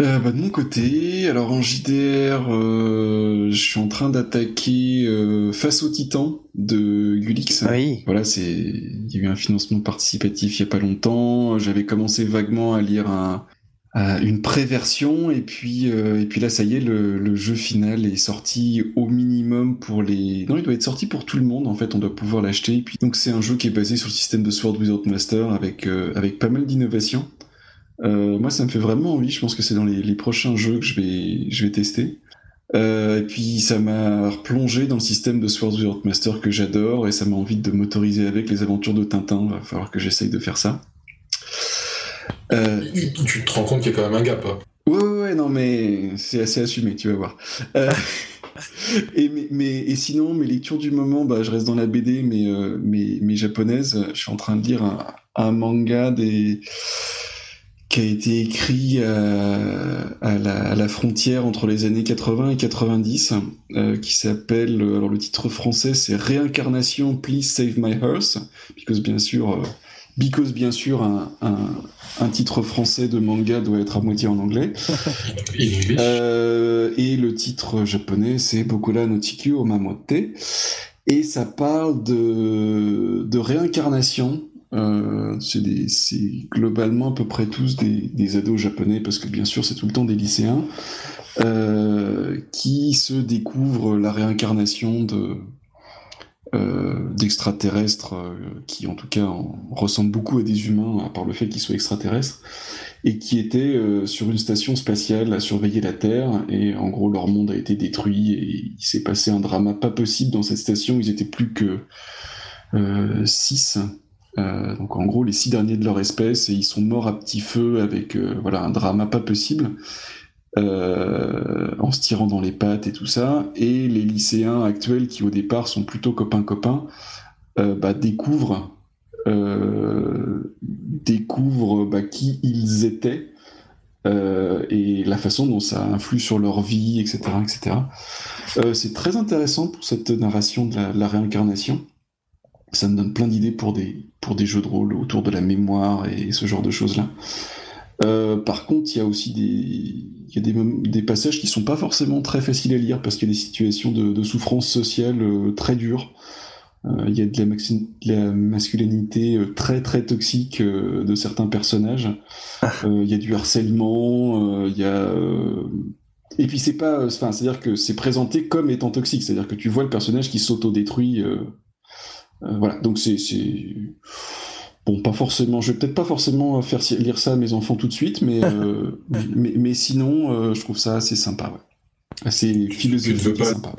Euh, bah, de mon côté, alors en JDR, euh, je suis en train d'attaquer euh, Face au Titan de Gulix. Oui. Voilà, c'est il y a eu un financement participatif il y a pas longtemps. J'avais commencé vaguement à lire un, à une pré-version et puis euh, et puis là ça y est, le, le, jeu final est sorti au minimum pour les. Non, il doit être sorti pour tout le monde en fait. On doit pouvoir l'acheter. Et puis donc c'est un jeu qui est basé sur le système de Sword Without Master avec euh, avec pas mal d'innovations. Euh, moi, ça me fait vraiment envie. Je pense que c'est dans les, les, prochains jeux que je vais, je vais tester. et puis ça m'a replongé dans le système de Swords Without Master que j'adore et ça m'a envie de m'autoriser avec les aventures de Tintin. Il va falloir que j'essaye de faire ça. tu, te rends compte qu'il y a quand même un gap. Hein. Ouais, ouais, ouais, non, mais c'est assez assumé, tu vas voir. et, mais, et sinon, mes lectures du moment, bah, je reste dans la BD, mais, euh, mais, japonaise. Je suis en train de lire un, manga des... qui a été écrit euh, à, la, frontière entre les années 80 et 90, euh, qui s'appelle, alors le titre français c'est Réincarnation, Please Save My Hearth, parce bien sûr, because bien sûr un, un titre français de manga doit être à moitié en anglais. euh, et le titre japonais, c'est Bokura no Chikyu Omamote. Et ça parle de, de réincarnation. Euh, c'est globalement à peu près tous des, des, ados japonais, parce que bien sûr c'est tout le temps des lycéens, euh, qui se découvrent la réincarnation de, euh, d'extraterrestres euh, qui en tout cas ressemblent beaucoup à des humains à part le fait qu'ils soient extraterrestres et qui étaient euh, sur une station spatiale à surveiller la Terre et en gros leur monde a été détruit et il s'est passé un drama pas possible dans cette station. Ils étaient plus que 6 donc en gros les six derniers de leur espèce et ils sont morts à petit feu avec voilà un drama pas possible euh, en se tirant dans les pattes et tout ça, et les lycéens actuels qui au départ sont plutôt copains-copains, euh, bah, découvrent, euh, découvrent bah, qui ils étaient et la façon dont ça influe sur leur vie, etc. etc. c'est très intéressant pour cette narration de la, réincarnation. Ça me donne plein d'idées pour des, pour des jeux de rôle autour de la mémoire et ce genre de choses-là. Euh, par contre, il y a aussi des, y a des, des, passages qui sont pas forcément très faciles à lire parce qu'il y a des situations de, de souffrance sociale euh, très dures. Euh, il y a de la, de la masculinité euh, très très toxique de certains personnages. Ah. Il y a du harcèlement. Il y a et puis c'est pas, enfin, c'est-à-dire que c'est présenté comme étant toxique, c'est-à-dire que tu vois le personnage qui s'auto-détruit. Voilà, donc c'est Bon, pas forcément. Je vais peut-être pas forcément faire lire ça à mes enfants tout de suite, mais euh, mais, sinon, euh, je trouve ça assez sympa, ouais. assez philosophique et sympa.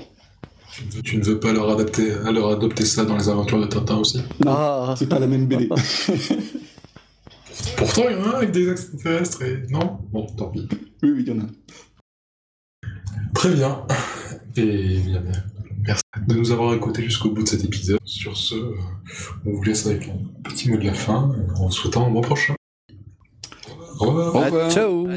Tu ne veux pas leur adapter, leur adopter ça dans les aventures de Tintin aussi? Non, ah. c'est pas la même BD. Pourtant, il y en a avec des extraterrestres et non? Bon, tant pis. Oui, oui, il y en a. Très bien. Et bien, bien Merci de nous avoir écoutés jusqu'au bout de cet épisode. Sur ce, euh, on vous laisse avec un petit mot de la fin en vous souhaitant un bon prochain. Au revoir. Au revoir. Ciao.